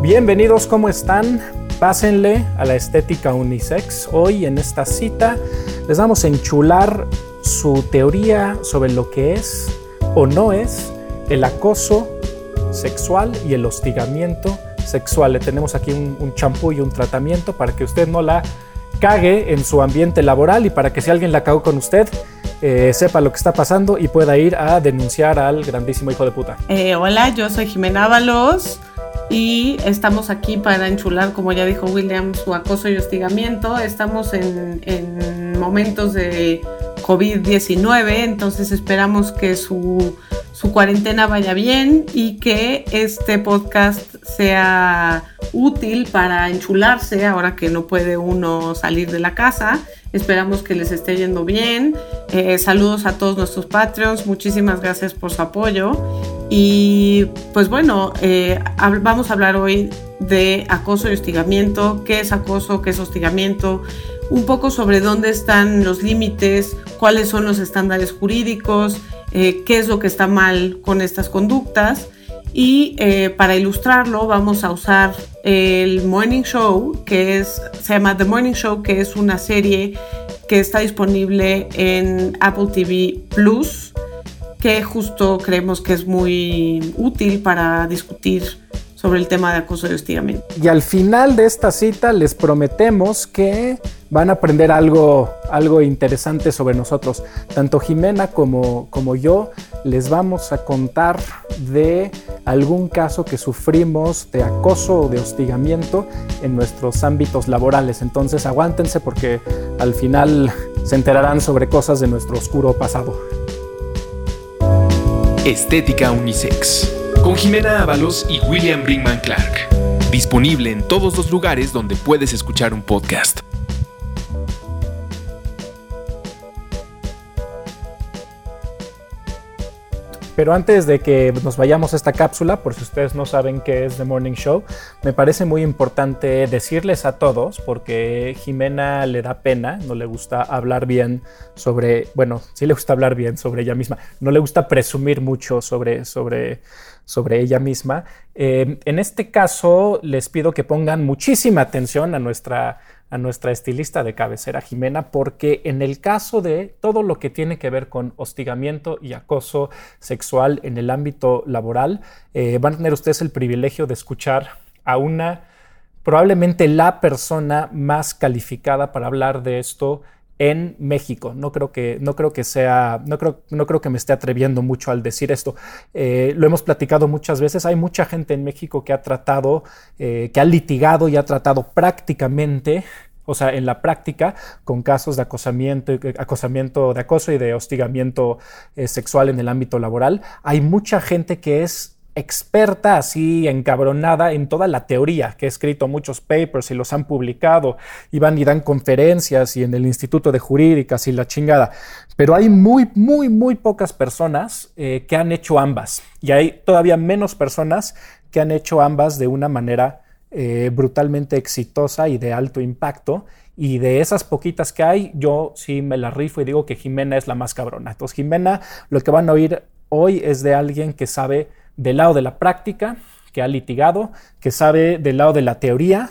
Bienvenidos, ¿cómo están? Pásenle a la estética unisex. Hoy en esta cita les vamos a enchular su teoría sobre lo que es o no es el acoso sexual y el hostigamiento sexual. Le tenemos aquí un champú y un tratamiento para que usted no la cague en su ambiente laboral y para que si alguien la cagó con usted, eh, sepa lo que está pasando y pueda ir a denunciar al grandísimo hijo de puta. Eh, hola, yo soy Jimena Ábalos y estamos aquí para enchular, como ya dijo William, su acoso y hostigamiento. Estamos en, en momentos de COVID-19, entonces esperamos que su, cuarentena vaya bien y que este podcast sea útil para enchularse ahora que no puede uno salir de la casa. Esperamos que les esté yendo bien. Eh, saludos a todos nuestros Patreons. Muchísimas gracias por su apoyo. Y pues bueno, eh, vamos a hablar hoy de acoso y hostigamiento. ¿Qué es acoso? ¿Qué es hostigamiento? Un poco sobre dónde están los límites, cuáles son los estándares jurídicos, eh, qué es lo que está mal con estas conductas. Y para ilustrarlo vamos a usar el Morning Show, que es, se llama The Morning Show, que es una serie que está disponible en Apple TV Plus, que justo creemos que es muy útil para discutir sobre el tema de acoso y hostigamiento. Y al final de esta cita les prometemos que van a aprender algo, algo interesante sobre nosotros. Tanto Jimena como, como yo les vamos a contar de algún caso que sufrimos de acoso o de hostigamiento en nuestros ámbitos laborales. Entonces aguántense porque al final se enterarán sobre cosas de nuestro oscuro pasado. Estética Unisex con Jimena Ábalos y William Brinkman Clark. Disponible en todos los lugares donde puedes escuchar un podcast. Pero antes de que nos vayamos a esta cápsula, por si ustedes no saben qué es The Morning Show, me parece muy importante decirles a todos, porque Jimena le da pena, no le gusta hablar bien sobre, bueno, sí le gusta hablar bien sobre ella misma, no le gusta presumir mucho sobre, sobre, sobre ella misma. Eh, en este caso, les pido que pongan muchísima atención a nuestra a nuestra estilista de cabecera Jimena, porque en el caso de todo lo que tiene que ver con hostigamiento y acoso sexual en el ámbito laboral, eh, van a tener ustedes el privilegio de escuchar a una, probablemente la persona más calificada para hablar de esto en México. No creo que, no creo que sea, no creo, no creo que me esté atreviendo mucho al decir esto. Eh, lo hemos platicado muchas veces. Hay mucha gente en México que ha tratado, eh, que ha litigado y ha tratado prácticamente o sea, en la práctica, con casos de acosamiento, acosamiento de acoso y de hostigamiento eh, sexual en el ámbito laboral, hay mucha gente que es experta así encabronada en toda la teoría, que ha escrito muchos papers y los han publicado, y van y dan conferencias y en el Instituto de Jurídicas y la chingada. Pero hay muy, muy, muy pocas personas eh, que han hecho ambas. Y hay todavía menos personas que han hecho ambas de una manera eh, brutalmente exitosa y de alto impacto. Y de esas poquitas que hay, yo sí me la rifo y digo que Jimena es la más cabrona. Entonces, Jimena, lo que van a oír hoy es de alguien que sabe del lado de la práctica, que ha litigado, que sabe del lado de la teoría.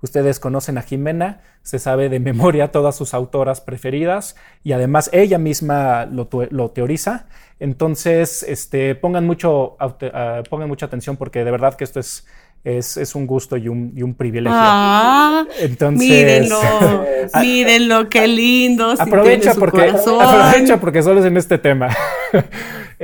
Ustedes conocen a Jimena, se sabe de memoria todas sus autoras preferidas y además ella misma lo, teoriza. Entonces, este, pongan, mucho, ah, pongan mucha atención porque de verdad que esto es, es, un gusto y un, y un privilegio. Ah, Entonces, mírenlo, mírenlo, qué lindo. aprovecha, porque, aprovecha porque solo es en este tema.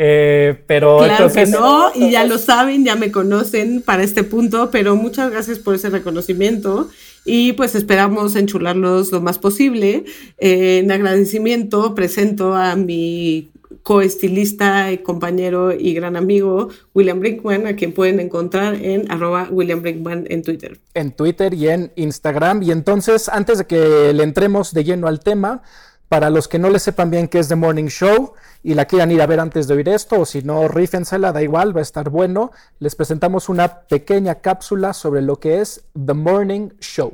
Eh, pero claro que no, y ya lo saben, ya me conocen para este punto, pero muchas gracias por ese reconocimiento y pues esperamos enchularlos lo más posible. Eh, en agradecimiento presento a mi coestilista y compañero y gran amigo William Brinkman, a quien pueden encontrar en arroba William Brinkman en Twitter. En Twitter y en Instagram. Y entonces, antes de que le entremos de lleno al tema, para los que no le sepan bien qué es The Morning Show y la quieran ir a ver antes de oír esto, o si no, rífensela, da igual, va a estar bueno, les presentamos una pequeña cápsula sobre lo que es The Morning Show.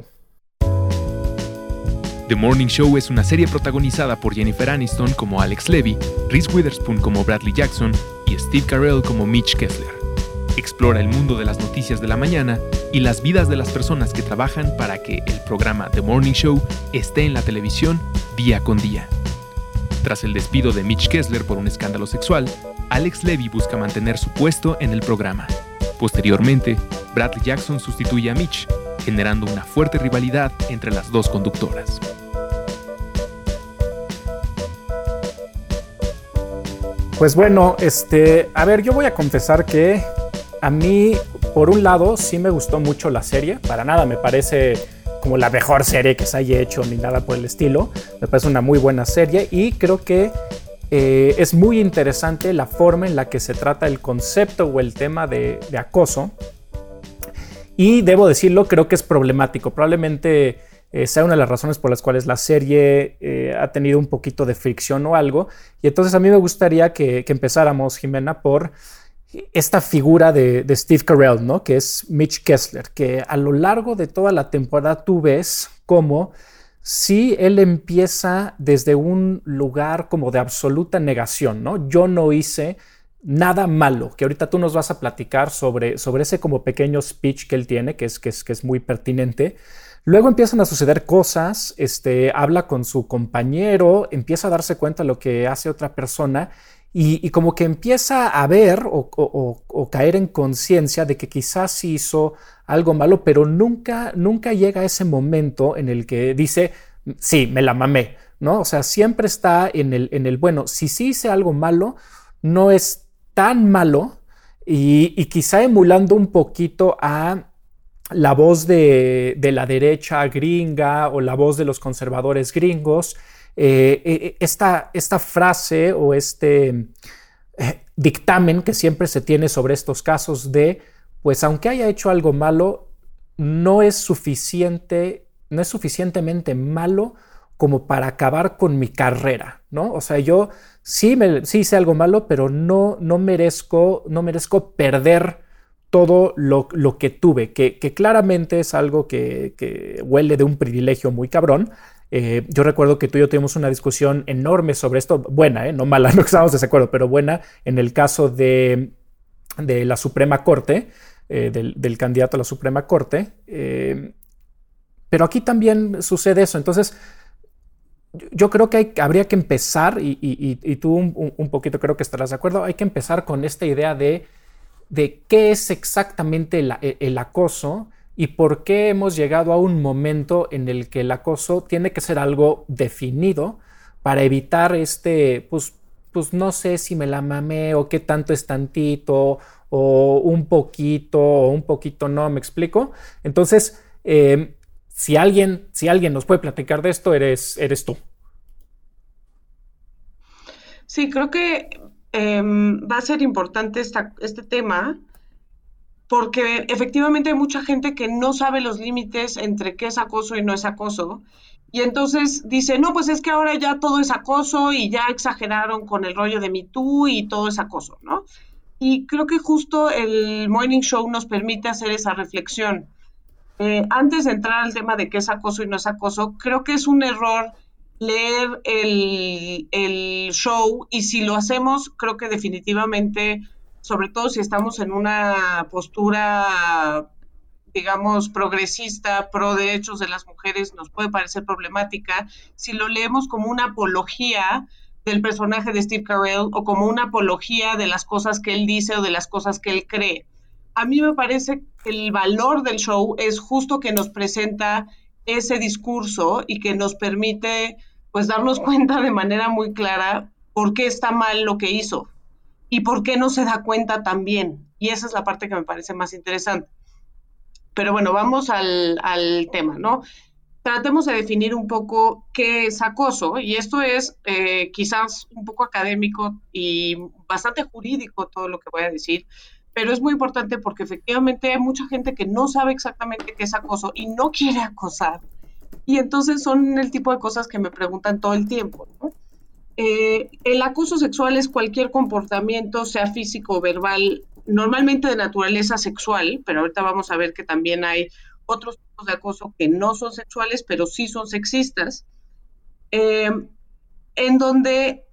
The Morning Show es una serie protagonizada por Jennifer Aniston como Alex Levy, Reese Witherspoon como Bradley Jackson y Steve Carell como Mitch Kessler. explora el mundo de las noticias de la mañana y las vidas de las personas que trabajan para que el programa The Morning Show esté en la televisión día con día. Tras el despido de Mitch Kessler por un escándalo sexual, Alex Levy busca mantener su puesto en el programa. Posteriormente, Bradley Jackson sustituye a Mitch, generando una fuerte rivalidad entre las dos conductoras. Pues bueno, este, a ver, yo voy a confesar que a mí, por un lado, sí me gustó mucho la serie. Para nada me parece como la mejor serie que se haya hecho ni nada por el estilo. Me parece una muy buena serie y creo que eh, es muy interesante la forma en la que se trata el concepto o el tema de, acoso. Y debo decirlo, creo que es problemático. Probablemente sea una de las razones por las cuales la serie eh, ha tenido un poquito de fricción o algo. Y entonces a mí me gustaría que, empezáramos, Jimena, por esta figura de, Steve Carell, ¿no? Que es Mitch Kessler, que a lo largo de toda la temporada tú ves cómo si él empieza desde un lugar como de absoluta negación, ¿no? Yo no hice nada malo, que ahorita tú nos vas a platicar sobre, sobre ese como pequeño speech que él tiene, que es, que es, que es muy pertinente. Luego empiezan a suceder cosas, este, habla con su compañero, empieza a darse cuenta de lo que hace otra persona y, como que empieza a ver o, caer en conciencia de que quizás hizo algo malo, pero nunca, nunca llega a ese momento en el que dice, sí, me la mamé, ¿no? O sea, siempre está en el, en el bueno, si sí hice algo malo, no es tan malo y, y quizá emulando un poquito a la voz de, la derecha gringa o la voz de los conservadores gringos, eh, eh, esta, esta, frase o este eh, dictamen que siempre se tiene sobre estos casos de, pues aunque haya hecho algo malo, no es suficiente, no es suficientemente malo como para acabar con mi carrera, ¿no? O sea, yo sí, me, sí hice algo malo, pero no, no merezco, no merezco perder todo lo, que tuve, que, claramente es algo que, huele de un privilegio muy cabrón. Eh, yo recuerdo que tú y yo tuvimos una discusión enorme sobre esto, buena, ¿eh? no mala, no estábamos de acuerdo, pero buena en el caso de, la Suprema Corte, eh, del, candidato a la Suprema Corte. pero aquí también sucede eso. Entonces, yo creo que habría que empezar, y, tú un, poquito creo que estarás de acuerdo, hay que empezar con esta idea de de qué es exactamente e, el, acoso y por qué hemos llegado a un momento en el que el acoso tiene que ser algo definido para evitar este, pues, pues no sé si me la mamé o qué tanto es tantito o un poquito o un poquito no, me explico. Entonces, em, si, alguien, si alguien nos puede platicar de esto, eres, eres tú. Sí, creo que Em, va a ser importante este tema porque efectivamente hay mucha gente que no sabe los límites entre qué es acoso y no es acoso. Y entonces dice, no, pues es que ahora ya todo es acoso y ya exageraron con el rollo de Me Too y todo es acoso, ¿no? Y creo que justo el Morning Show nos permite hacer esa reflexión. Eh, antes de entrar al tema de qué es acoso y no es acoso, creo que es un error leer el, show y si lo hacemos, creo que definitivamente, sobre todo si estamos en una postura digamos, progresista, pro derechos de las mujeres, nos puede parecer problemática si lo leemos como una apología del personaje de Steve Carell o como una apología de las cosas que él dice o de las cosas que él cree. A mí me parece que el valor del show es justo que nos presenta ese discurso y que nos permite pues darnos cuenta de manera muy clara por qué está mal lo que hizo y por qué no se da cuenta también. Y esa es la parte que me parece más interesante. Pero bueno, vamos al, tema, ¿no? Tratemos de definir un poco qué es acoso, y esto es eh, quizás un poco académico y bastante jurídico todo lo que voy a decir, pero es muy importante porque efectivamente hay mucha gente que no sabe exactamente qué es acoso y no quiere acosar. Y entonces son el tipo de cosas que me preguntan todo el tiempo. Eh, el acoso sexual es cualquier comportamiento, sea físico o verbal, normalmente de naturaleza sexual, pero ahorita vamos a ver que también hay otros tipos de acoso que no son sexuales, pero sí son sexistas, eh, en donde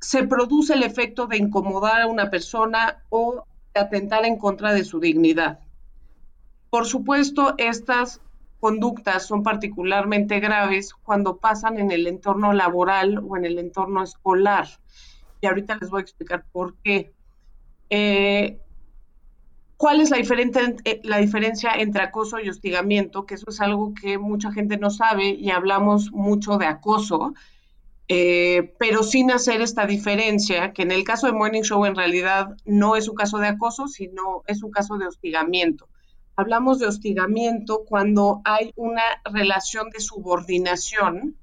se produce el efecto de incomodar a una persona o atentar en contra de su dignidad. Por supuesto, estas conductas son particularmente graves cuando pasan en el entorno laboral o en el entorno escolar. Y ahorita les voy a explicar por qué. Eh, ¿Cuál es la, eh, la diferencia entre acoso y hostigamiento? Que eso es algo que mucha gente no sabe y hablamos mucho de acoso, eh, pero sin hacer esta diferencia, que en el caso de Morning Show en realidad no es un caso de acoso, sino es un caso de hostigamiento. Hablamos de hostigamiento cuando hay una relación de subordinación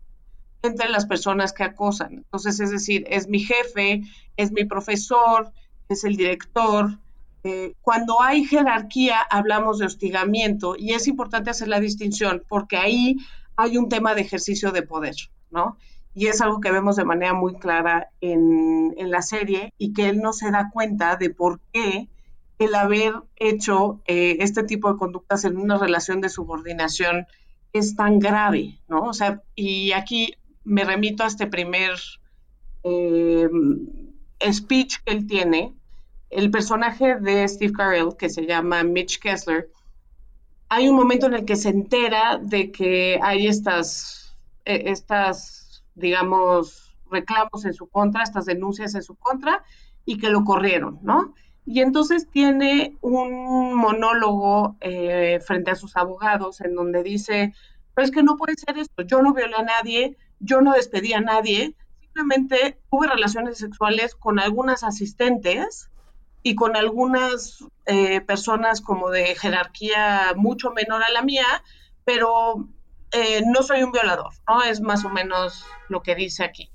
entre las personas que acosan. Entonces, es decir, es mi jefe, es mi profesor, es el director. Eh, cuando hay jerarquía, hablamos de hostigamiento y es importante hacer la distinción porque ahí hay un tema de ejercicio de poder, ¿no? Y es algo que vemos de manera muy clara en, la serie y que él no se da cuenta de por qué el haber hecho eh, este tipo de conductas en una relación de subordinación es tan grave, ¿no? O sea, y aquí me remito a este primer eh, speech que él tiene. El personaje de Steve Carell, que se llama Mitch Kessler, hay un momento en el que se entera de que hay estas, eh, estas digamos, reclamos en su contra, estas denuncias en su contra, y que lo corrieron, ¿no? Y entonces tiene un monólogo eh, frente a sus abogados en donde dice, pero es que no puede ser esto, yo no violé a nadie, yo no despedí a nadie, simplemente tuve relaciones sexuales con algunas asistentes y con algunas eh, personas como de jerarquía mucho menor a la mía, pero eh, no soy un violador, ¿no? Es más o menos lo que dice aquí.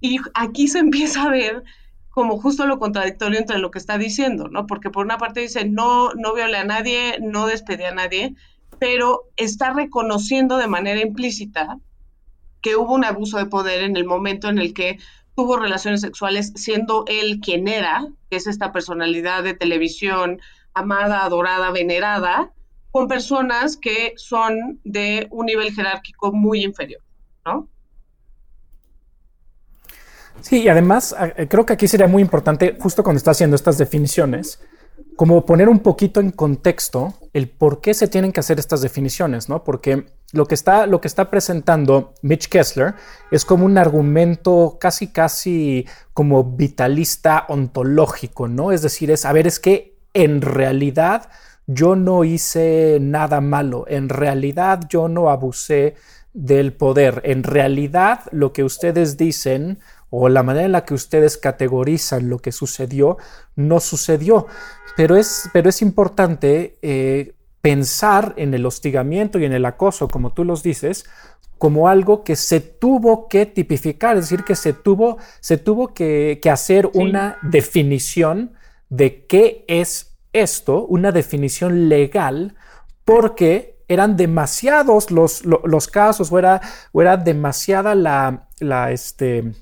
Y aquí se empieza a ver como justo lo contradictorio entre lo que está diciendo, ¿no? Porque por una parte dice, no, no violé a nadie, no despedí a nadie, pero está reconociendo de manera implícita que hubo un abuso de poder en el momento en el que tuvo relaciones sexuales siendo él quien era, que es esta personalidad de televisión amada, adorada, venerada, con personas que son de un nivel jerárquico muy inferior, ¿no? Sí, y además eh, creo que aquí sería muy importante, justo cuando está haciendo estas definiciones, como poner un poquito en contexto el por qué se tienen que hacer estas definiciones, ¿no? Porque lo que está, lo que está presentando Mitch Kessler es como un argumento casi, casi como vitalista ontológico, ¿no? Es decir, es, a ver, es que en realidad yo no hice nada malo, en realidad yo no abusé del poder, en realidad lo que ustedes dicen o la manera en la que ustedes categorizan lo que sucedió, no sucedió. Pero es, pero es importante eh, pensar en el hostigamiento y en el acoso, como tú los dices, como algo que se tuvo que tipificar, es decir, que se tuvo, se tuvo que, hacer una definición de qué es esto una definición legal porque eran demasiados los, los, casos o era, o era demasiada la, la, este,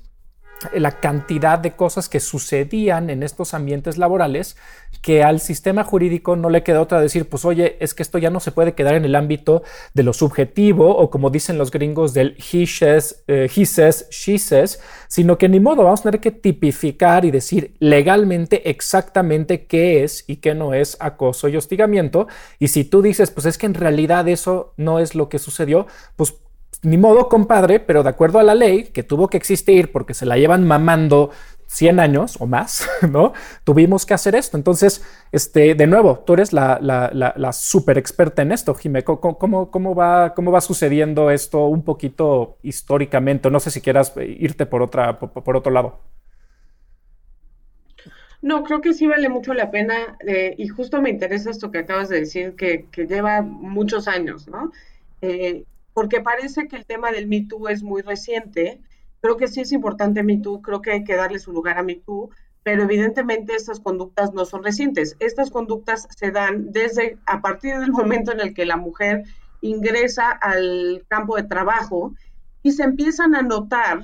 la cantidad de cosas que sucedían en estos ambientes laborales que al sistema jurídico no le queda otra decir, pues oye, es que esto ya no se puede quedar en el ámbito de lo subjetivo o como dicen los gringos del he says, eh, he says, she says, sino que ni modo, vamos a tener que tipificar y decir legalmente exactamente qué es y qué no es acoso y hostigamiento. Y si tú dices, pues es que en realidad eso no es lo que sucedió, pues ni modo, compadre, pero de acuerdo a la ley que tuvo que existir porque se la llevan mamando 100 años o más, ¿no? Tuvimos que hacer esto. Entonces, este, de nuevo, tú eres la, la, super experta en esto, Jimé. ¿Cómo, cómo, va, ¿Cómo va sucediendo esto un poquito históricamente? No sé si quieras irte por, otra, por, otro lado. No, creo que sí vale mucho la pena eh, y justo me interesa esto que acabas de decir, que, que lleva muchos años, ¿no? Eh, porque parece que el tema del Me Too es muy reciente. Creo que sí es importante Me Too, creo que hay que darle su lugar a Me Too, pero evidentemente estas conductas no son recientes. Estas conductas se dan desde a partir del momento en el que la mujer ingresa al campo de trabajo y se empiezan a notar,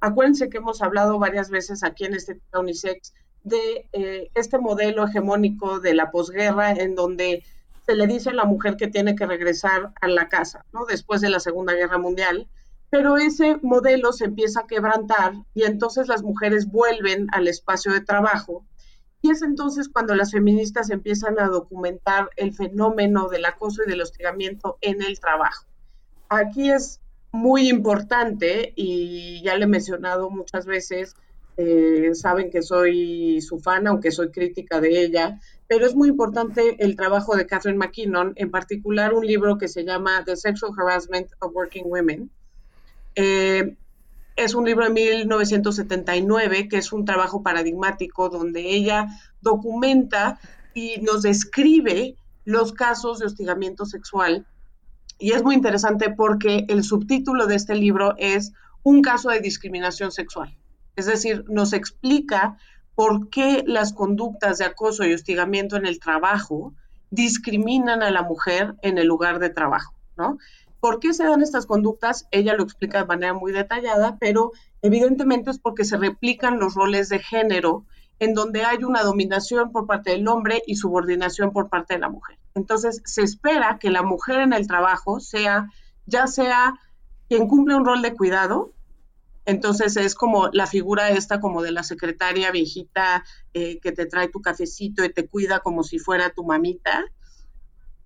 acuérdense que hemos hablado varias veces aquí en este Unisex de eh, este modelo hegemónico de la posguerra en donde se le dice a la mujer que tiene que regresar a la casa, ¿no? Después de la Segunda Guerra Mundial, pero ese modelo se empieza a quebrantar y entonces las mujeres vuelven al espacio de trabajo Y es entonces cuando las feministas empiezan a documentar el fenómeno del acoso y del hostigamiento en el trabajo. Aquí es muy importante y ya le he mencionado muchas veces, eh, saben que soy su fan, aunque soy crítica de ella, pero es muy importante el trabajo de Catherine McKinnon, en particular un libro que se llama The Sexual Harassment of Working Women. Eh, es un libro de 1979 que es un trabajo paradigmático donde ella documenta y nos describe los casos de hostigamiento sexual. Y es muy interesante porque el subtítulo de este libro es Un caso de discriminación sexual. Es decir, nos explica por qué las conductas de acoso y hostigamiento en el trabajo discriminan a la mujer en el lugar de trabajo, ¿no? ¿Por qué se dan estas conductas? Ella lo explica de manera muy detallada, pero evidentemente es porque se replican los roles de género en donde hay una dominación por parte del hombre y subordinación por parte de la mujer. Entonces, se espera que la mujer en el trabajo sea, ya sea quien cumple un rol de cuidado, entonces es como la figura esta como de la secretaria viejita eh, que te trae tu cafecito y te cuida como si fuera tu mamita,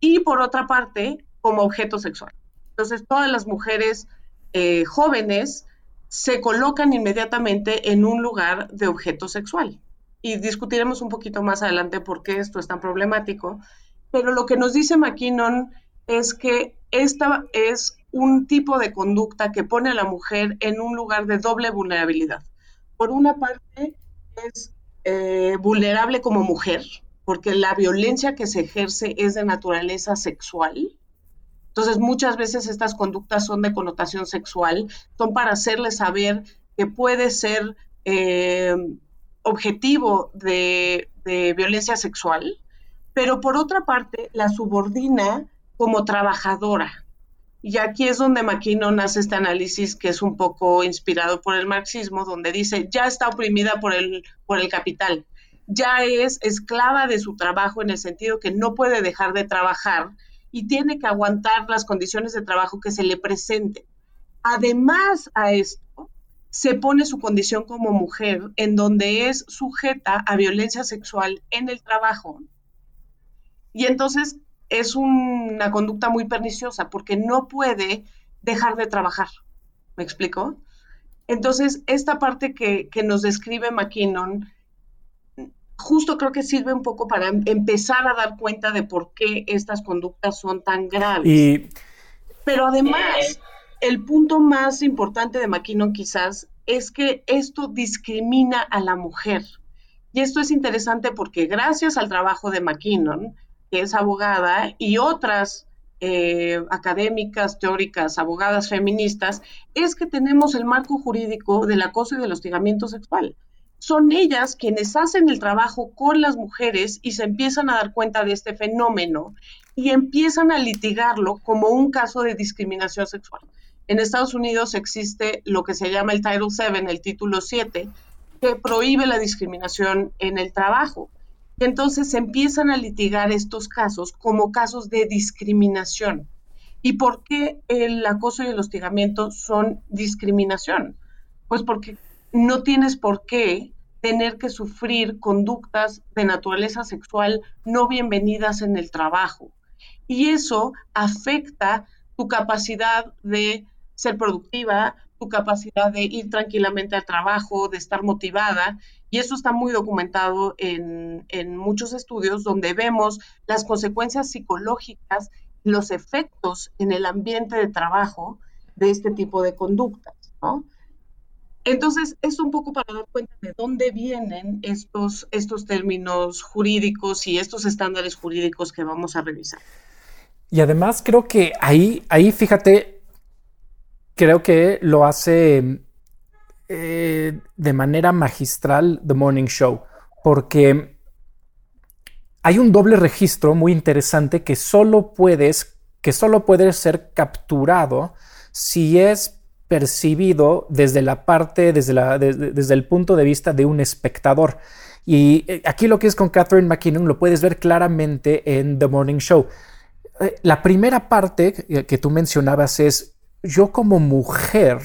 y por otra parte, como objeto sexual. Entonces, todas las mujeres eh, jóvenes se colocan inmediatamente en un lugar de objeto sexual. Y discutiremos un poquito más adelante por qué esto es tan problemático. Pero lo que nos dice McKinnon es que esta es un tipo de conducta que pone a la mujer en un lugar de doble vulnerabilidad. Por una parte, es eh, vulnerable como mujer, porque la violencia que se ejerce es de naturaleza sexual, entonces, muchas veces estas conductas son de connotación sexual, son para hacerle saber que puede ser eh, objetivo de, violencia sexual, pero por otra parte, la subordina como trabajadora. Y aquí es donde McKinnon hace este análisis que es un poco inspirado por el marxismo, donde dice, ya está oprimida por el, por el capital, ya es esclava de su trabajo en el sentido que no puede dejar de trabajar y tiene que aguantar las condiciones de trabajo que se le presenten. Además a esto, se pone su condición como mujer en donde es sujeta a violencia sexual en el trabajo. Y entonces es una conducta muy perniciosa porque no puede dejar de trabajar. ¿Me explico? Entonces, esta parte que, que nos describe McKinnon justo creo que sirve un poco para empezar a dar cuenta de por qué estas conductas son tan graves. Pero además, el punto más importante de McKinnon quizás es que esto discrimina a la mujer. Y esto es interesante porque gracias al trabajo de McKinnon, que es abogada, y otras eh, académicas, teóricas, abogadas feministas, es que tenemos el marco jurídico del acoso y del hostigamiento sexual son ellas quienes hacen el trabajo con las mujeres y se empiezan a dar cuenta de este fenómeno y empiezan a litigarlo como un caso de discriminación sexual. En Estados Unidos existe lo que se llama el Title VII, el título 7, que prohíbe la discriminación en el trabajo. Entonces empiezan a litigar estos casos como casos de discriminación. ¿Y por qué el acoso y el hostigamiento son discriminación? Pues porque no tienes por qué tener que sufrir conductas de naturaleza sexual no bienvenidas en el trabajo. Y eso afecta tu capacidad de ser productiva, tu capacidad de ir tranquilamente al trabajo, de estar motivada. Y eso está muy documentado en, muchos estudios donde vemos las consecuencias psicológicas, los efectos en el ambiente de trabajo de este tipo de conductas. ¿no? Entonces, es un poco para dar cuenta de dónde vienen estos, estos términos jurídicos y estos estándares jurídicos que vamos a revisar. Y además creo que ahí, ahí fíjate, creo que lo hace eh, de manera magistral The Morning Show, porque hay un doble registro muy interesante que solo puedes, que solo puede ser capturado si es percibido desde la parte, desde, la, desde el punto de vista de un espectador. Y eh, aquí lo que es con Catherine McKinnon lo puedes ver claramente en The Morning Show. Eh, la primera parte que tú mencionabas es, yo como mujer,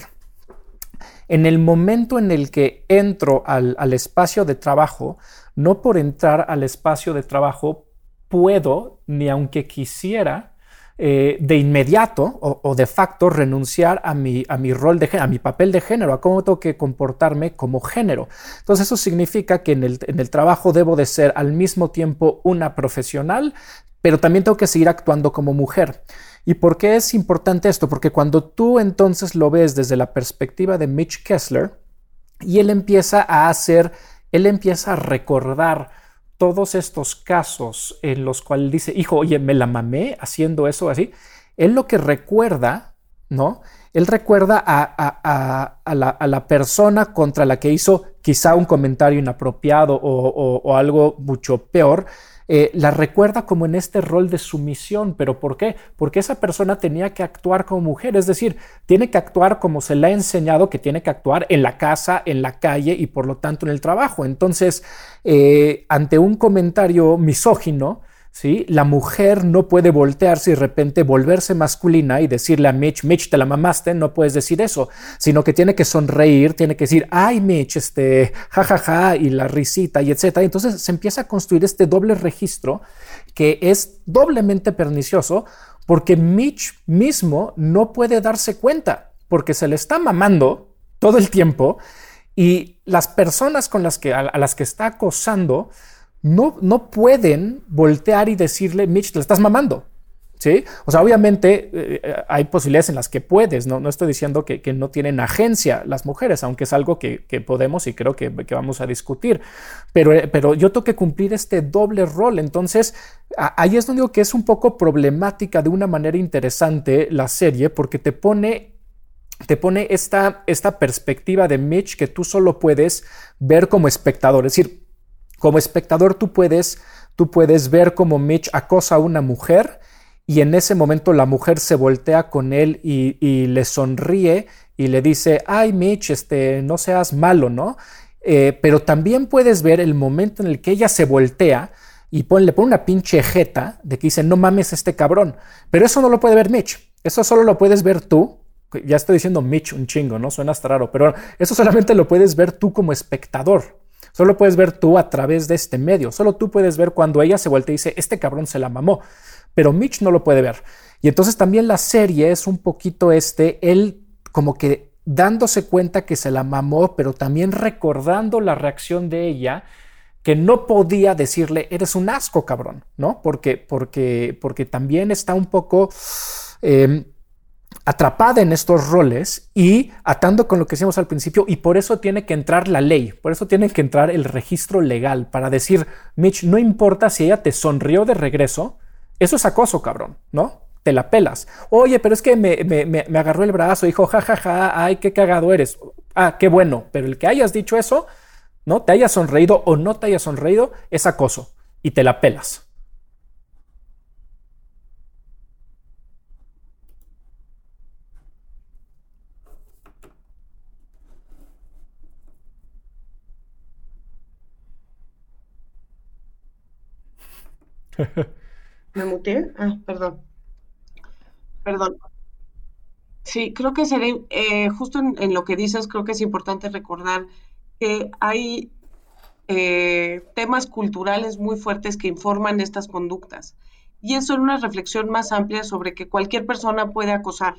en el momento en el que entro al, al espacio de trabajo, no por entrar al espacio de trabajo puedo, ni aunque quisiera, eh, de inmediato o, de facto renunciar a mi, a mi rol de género, a mi papel de género, a cómo tengo que comportarme como género. Entonces eso significa que en el, en el trabajo debo de ser al mismo tiempo una profesional, pero también tengo que seguir actuando como mujer. ¿Y por qué es importante esto? Porque cuando tú entonces lo ves desde la perspectiva de Mitch Kessler y él empieza a hacer, él empieza a recordar todos estos casos en los cuales dice, hijo, oye, me la mamé haciendo eso así, él lo que recuerda, ¿no? Él recuerda a, la, persona contra la que hizo quizá un comentario inapropiado o algo mucho peor, eh, la recuerda como en este rol de sumisión. ¿Pero por qué? Porque esa persona tenía que actuar como mujer, es decir, tiene que actuar como se le ha enseñado que tiene que actuar en la casa, en la calle y por lo tanto en el trabajo. Entonces, eh, ante un comentario misógino, ¿sí? La mujer no puede voltearse y de repente volverse masculina y decirle a Mitch, Mitch, te la mamaste, no puedes decir eso, sino que tiene que sonreír, tiene que decir, ay, Mitch, este, jajaja, y la risita y etcétera. Entonces se empieza a construir este doble registro que es doblemente pernicioso porque Mitch mismo no puede darse cuenta porque se le está mamando todo el tiempo y las personas con las que, a las que está acosando no, pueden voltear y decirle, Mitch, te estás mamando. ¿Sí? O sea, obviamente eh, hay posibilidades en las que puedes, no, no estoy diciendo que, no tienen agencia las mujeres, aunque es algo que, podemos y creo que, vamos a discutir, pero, eh, pero yo tengo que cumplir este doble rol, entonces ahí es donde digo que es un poco problemática de una manera interesante la serie porque te pone te pone esta, esta perspectiva de Mitch que tú solo puedes ver como espectador, es decir, como espectador tú puedes, tú puedes ver cómo Mitch acosa a una mujer y en ese momento la mujer se voltea con él y, le sonríe y le dice, ay Mitch, este, no seas malo, ¿no? Eh, pero también puedes ver el momento en el que ella se voltea y le pone una pinche jeta de que dice, no mames este cabrón. Pero eso no lo puede ver Mitch. Eso solo lo puedes ver tú. Ya estoy diciendo Mitch un chingo, ¿no? Suena hasta raro, pero eso solamente lo puedes ver tú como espectador. Solo puedes ver tú a través de este medio. Solo tú puedes ver cuando ella se voltea y dice, este cabrón se la mamó. Pero Mitch no lo puede ver. Y entonces también la serie es un poquito este, él como que dándose cuenta que se la mamó, pero también recordando la reacción de ella que no podía decirle, eres un asco, cabrón, ¿no? Porque, porque, porque también está un poco em, atrapada en estos roles y atando con lo que decíamos al principio, y por eso tiene que entrar la ley, por eso tiene que entrar el registro legal para decir, Mitch, no importa si ella te sonrió de regreso, eso es acoso, cabrón, ¿no? Te la pelas. Oye, pero es que me, me, agarró el brazo, dijo, jajaja, ja, ja, ay, qué cagado eres. Ah, qué bueno, pero el que hayas dicho eso, ¿no? Te hayas sonreído o no te hayas sonreído, es acoso y te la pelas. ¿Me muteé? Ah, perdón. Perdón. Sí, creo que sería, eh, justo en, lo que dices, creo que es importante recordar que hay eh, temas culturales muy fuertes que informan estas conductas. Y eso es una reflexión más amplia sobre que cualquier persona puede acosar,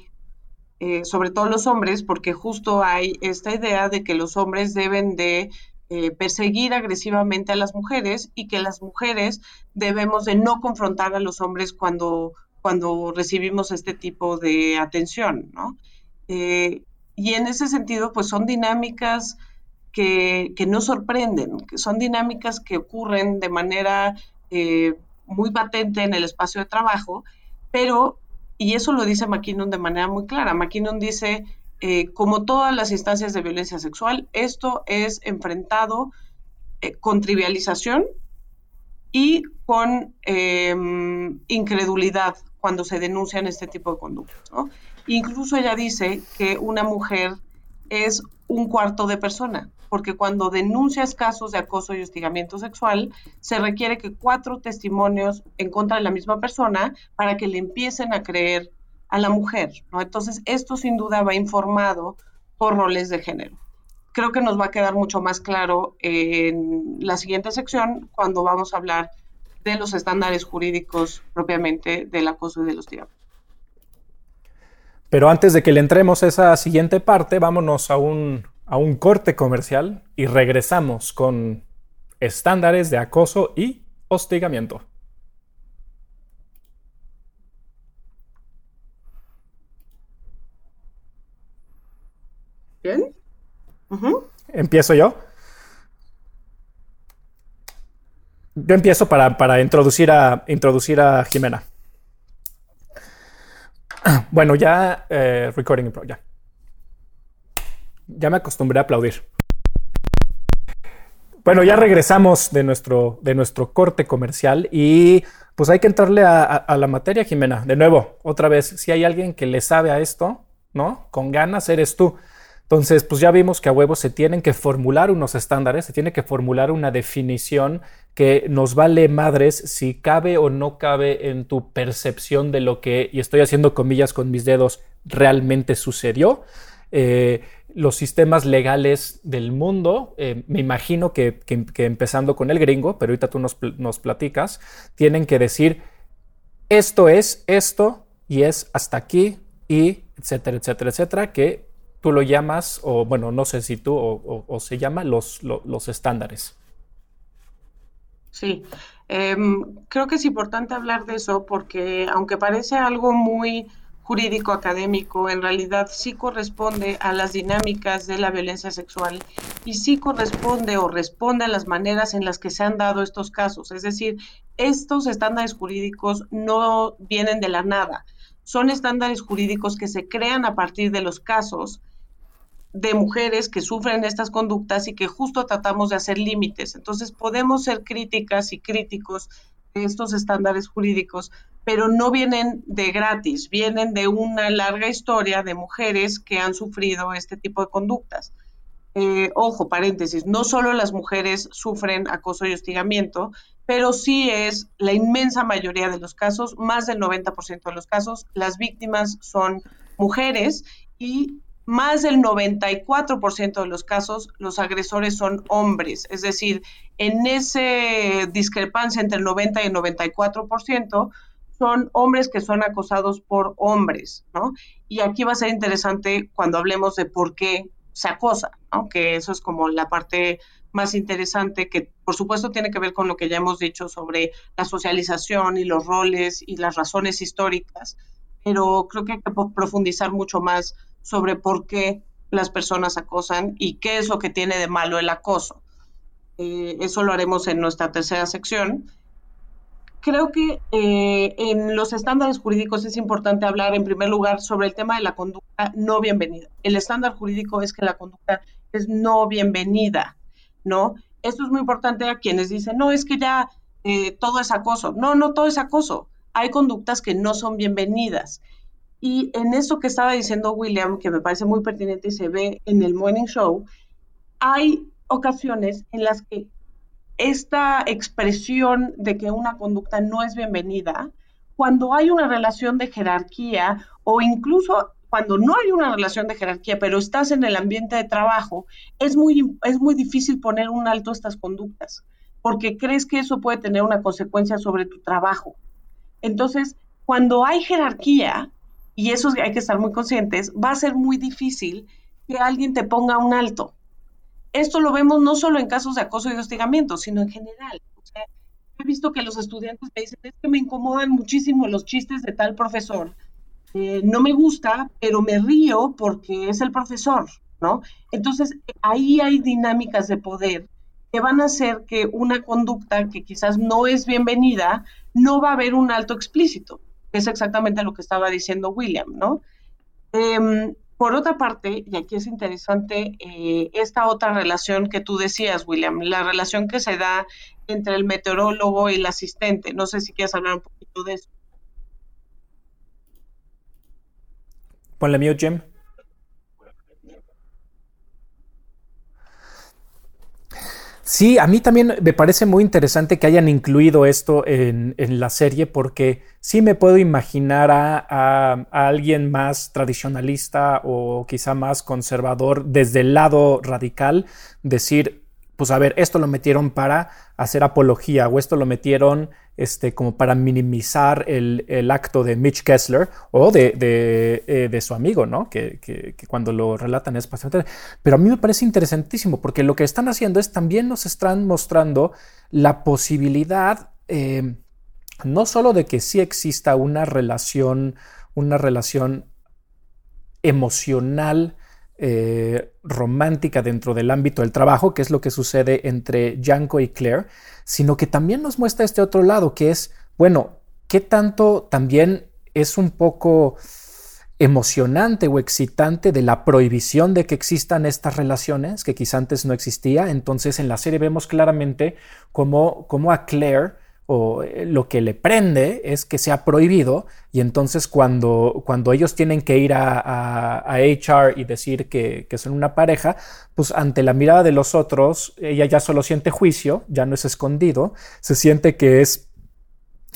eh, sobre todo los hombres, porque justo hay esta idea de que los hombres deben de eh, perseguir agresivamente a las mujeres y que las mujeres debemos de no confrontar a los hombres cuando, cuando recibimos este tipo de atención, ¿no? Eh, y en ese sentido, pues son dinámicas que, que nos sorprenden, que son dinámicas que ocurren de manera eh, muy patente en el espacio de trabajo, pero, y eso lo dice McKinnon de manera muy clara, McKinnon dice, eh, como todas las instancias de violencia sexual, esto es enfrentado eh, con trivialización y con em, incredulidad cuando se denuncian este tipo de conductas. Incluso ella dice que una mujer es un cuarto de persona, porque cuando denuncias casos de acoso y hostigamiento sexual, se requiere que cuatro testimonios en contra de la misma persona para que le empiecen a creer a la mujer, ¿no? Entonces, esto sin duda va informado por roles de género. creo que nos va a quedar mucho más claro en la siguiente sección cuando vamos a hablar de los estándares jurídicos propiamente del acoso y de los. Pero antes de que le entremos a esa siguiente parte, vámonos a un, a un corte comercial y regresamos con estándares de acoso y hostigamiento. Bien. ¿Empiezo yo? Yo empiezo para, introducir, a, introducir a Jimena. Bueno, ya eh, recording pro, ya. Ya me acostumbré a aplaudir. Bueno, ya regresamos de nuestro, de nuestro corte comercial y pues hay que entrarle a, la materia, Jimena. De nuevo, otra vez, si hay alguien que le sabe a esto, ¿no? Con ganas eres tú. Entonces, pues ya vimos que a huevos se tienen que formular unos estándares, se tiene que formular una definición que nos vale madres si cabe o no cabe en tu percepción de lo que, y estoy haciendo comillas con mis dedos, realmente sucedió. Eh, los sistemas legales del mundo, eh, me imagino que, empezando con el gringo, pero ahorita tú nos, nos platicas, tienen que decir, esto es esto y es hasta aquí y etcétera, etcétera, etcétera, que tú lo llamas, o bueno, no sé si tú o, se llama los, los, estándares. Sí, em, creo que es importante hablar de eso porque aunque parece algo muy jurídico académico, en realidad sí corresponde a las dinámicas de la violencia sexual y sí corresponde o responde a las maneras en las que se han dado estos casos. Es decir, estos estándares jurídicos no vienen de la nada, son estándares jurídicos que se crean a partir de los casos de mujeres que sufren estas conductas y que justo tratamos de hacer límites. Entonces podemos ser críticas y críticos de estos estándares jurídicos, pero no vienen de gratis, vienen de una larga historia de mujeres que han sufrido este tipo de conductas. Eh, ojo, paréntesis, no solo las mujeres sufren acoso y hostigamiento, pero sí es la inmensa mayoría de los casos, más del 90% de los casos, las víctimas son mujeres y más del 94% de los casos los agresores son hombres, es decir, en esa discrepancia entre el 90 y el 94% son hombres que son acosados por hombres, ¿no? Y aquí va a ser interesante cuando hablemos de por qué se acosa, ¿no? Que eso es como la parte más interesante que por supuesto tiene que ver con lo que ya hemos dicho sobre la socialización y los roles y las razones históricas, pero creo que hay que profundizar mucho más sobre por qué las personas acosan y qué es lo que tiene de malo el acoso. Eh, eso lo haremos en nuestra tercera sección. Creo que eh, en los estándares jurídicos es importante hablar en primer lugar sobre el tema de la conducta no bienvenida. El estándar jurídico es que la conducta es no bienvenida, ¿no? Esto es muy importante a quienes dicen, no, es que ya eh, todo es acoso. No, no todo es acoso. Hay conductas que no son bienvenidas. Y en eso que estaba diciendo William, que me parece muy pertinente y se ve en el Morning Show, hay ocasiones en las que esta expresión de que una conducta no es bienvenida, cuando hay una relación de jerarquía o incluso cuando no hay una relación de jerarquía, pero estás en el ambiente de trabajo, es muy, es muy difícil poner un alto a estas conductas, porque crees que eso puede tener una consecuencia sobre tu trabajo. Entonces, cuando hay jerarquía, y eso hay que estar muy conscientes, va a ser muy difícil que alguien te ponga un alto. Esto lo vemos no solo en casos de acoso y hostigamiento, sino en general. he visto que los estudiantes me dicen, es que me incomodan muchísimo los chistes de tal profesor. Eh, no me gusta, pero me río porque es el profesor, ¿no? Entonces, ahí hay dinámicas de poder que van a hacer que una conducta que quizás no es bienvenida, no va a haber un alto explícito es exactamente lo que estaba diciendo William, ¿no? Em, por otra parte, y aquí es interesante eh, esta otra relación que tú decías, William, la relación que se da entre el meteorólogo y el asistente. No sé si quieres hablar un poquito de eso. Ponle mute, Jim. Sí, a mí también me parece muy interesante que hayan incluido esto en, la serie porque sí me puedo imaginar a, alguien más tradicionalista o quizá más conservador desde el lado radical decir, pues a ver, esto lo metieron para hacer apología o esto lo metieron este, como para minimizar el, acto de Mitch Kessler o de, eh, su amigo, ¿no? Que, cuando lo relatan es bastante... Pero a mí me parece interesantísimo porque lo que están haciendo es también nos están mostrando la posibilidad eh, no solo de que sí exista una relación, una relación emocional, eh, romántica dentro del ámbito del trabajo, que es lo que sucede entre Janko y Claire, sino que también nos muestra este otro lado, que es, bueno, qué tanto también es un poco emocionante o excitante de la prohibición de que existan estas relaciones, que quizá antes no existía. Entonces en la serie vemos claramente cómo, cómo a Claire o eh, lo que le prende es que sea prohibido y entonces cuando, cuando ellos tienen que ir a, a, HR y decir que, son una pareja, pues ante la mirada de los otros, ella ya solo siente juicio, ya no es escondido, se siente que es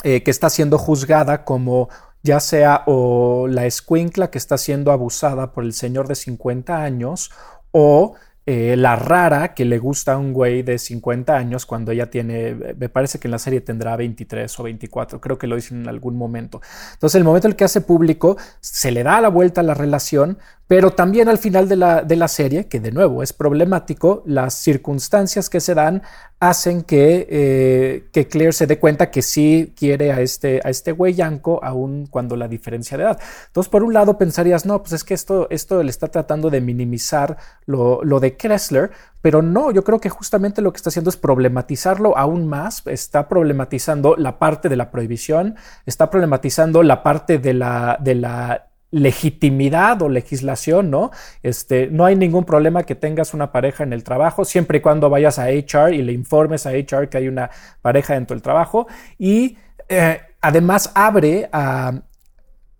eh, que está siendo juzgada como ya sea o la escuincla que está siendo abusada por el señor de 50 años o eh, la rara que le gusta a un güey de 50 años cuando ella tiene, me parece que en la serie tendrá 23 o 24, creo que lo dicen en algún momento. Entonces el momento en el que hace público, se le da la vuelta a la relación, pero también al final de la, de la, serie, que de nuevo es problemático, las circunstancias que se dan hacen que, eh, que Claire se dé cuenta que sí quiere a este, a este güey yanco, aun cuando la diferencia de edad. Entonces, por un lado pensarías, no, pues es que esto, esto le está tratando de minimizar lo, lo de Kressler, pero no, yo creo que justamente lo que está haciendo es problematizarlo aún más, está problematizando la parte de la prohibición, está problematizando la parte de la, de la legitimidad o legislación, ¿no? Este, no hay ningún problema que tengas una pareja en el trabajo, siempre y cuando vayas a HR y le informes a HR que hay una pareja dentro del trabajo. Y eh, además abre a,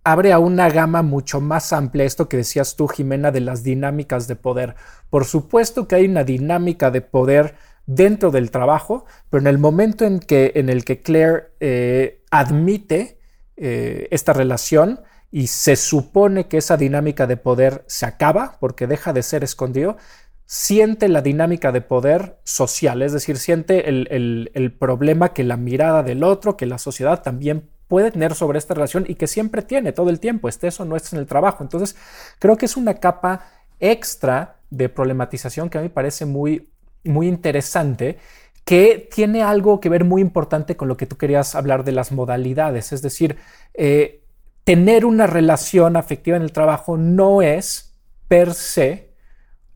abre a una gama mucho más amplia, esto que decías tú, Jimena, de las dinámicas de poder. Por supuesto que hay una dinámica de poder dentro del trabajo, pero en el momento en, que, en el que Claire eh, admite eh, esta relación, y se supone que esa dinámica de poder se acaba porque deja de ser escondido, siente la dinámica de poder social, es decir, siente el, problema que la mirada del otro, que la sociedad también puede tener sobre esta relación y que siempre tiene todo el tiempo, esté eso no esté en el trabajo. Entonces, creo que es una capa extra de problematización que a mí me parece muy, muy interesante que tiene algo que ver muy importante con lo que tú querías hablar de las modalidades, es decir, eh, tener una relación afectiva en el trabajo no es per se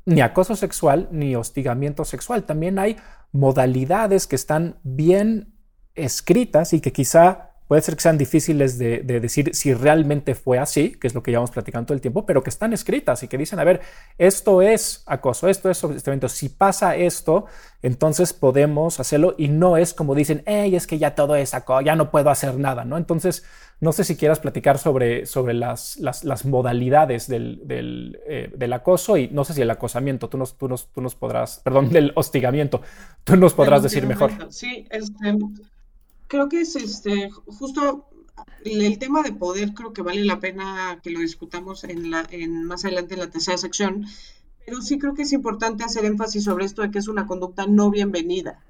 ni acoso sexual ni hostigamiento sexual. También hay modalidades que están bien escritas y que quizá puede ser que sean difíciles de, decir si realmente fue así, que es lo que llevamos platicando todo el tiempo, pero que están escritas y que dicen, a ver, esto es acoso, esto es hostigamiento. Si pasa esto, entonces podemos hacerlo y no es como dicen, hey, es que ya todo es acoso, ya no puedo hacer nada, ¿no? Entonces, no sé si quieras platicar sobre, sobre las, las, modalidades del, eh, del, acoso y no sé si el acosamiento, tú nos, tú nos, tú nos podrás, perdón, del hostigamiento, tú nos podrás decir mejor. Sí, este, creo que es este, justo el tema de poder, creo que vale la pena que lo discutamos en la, en, más adelante en la tercera sección, pero sí creo que es importante hacer énfasis sobre esto de que es una conducta no bienvenida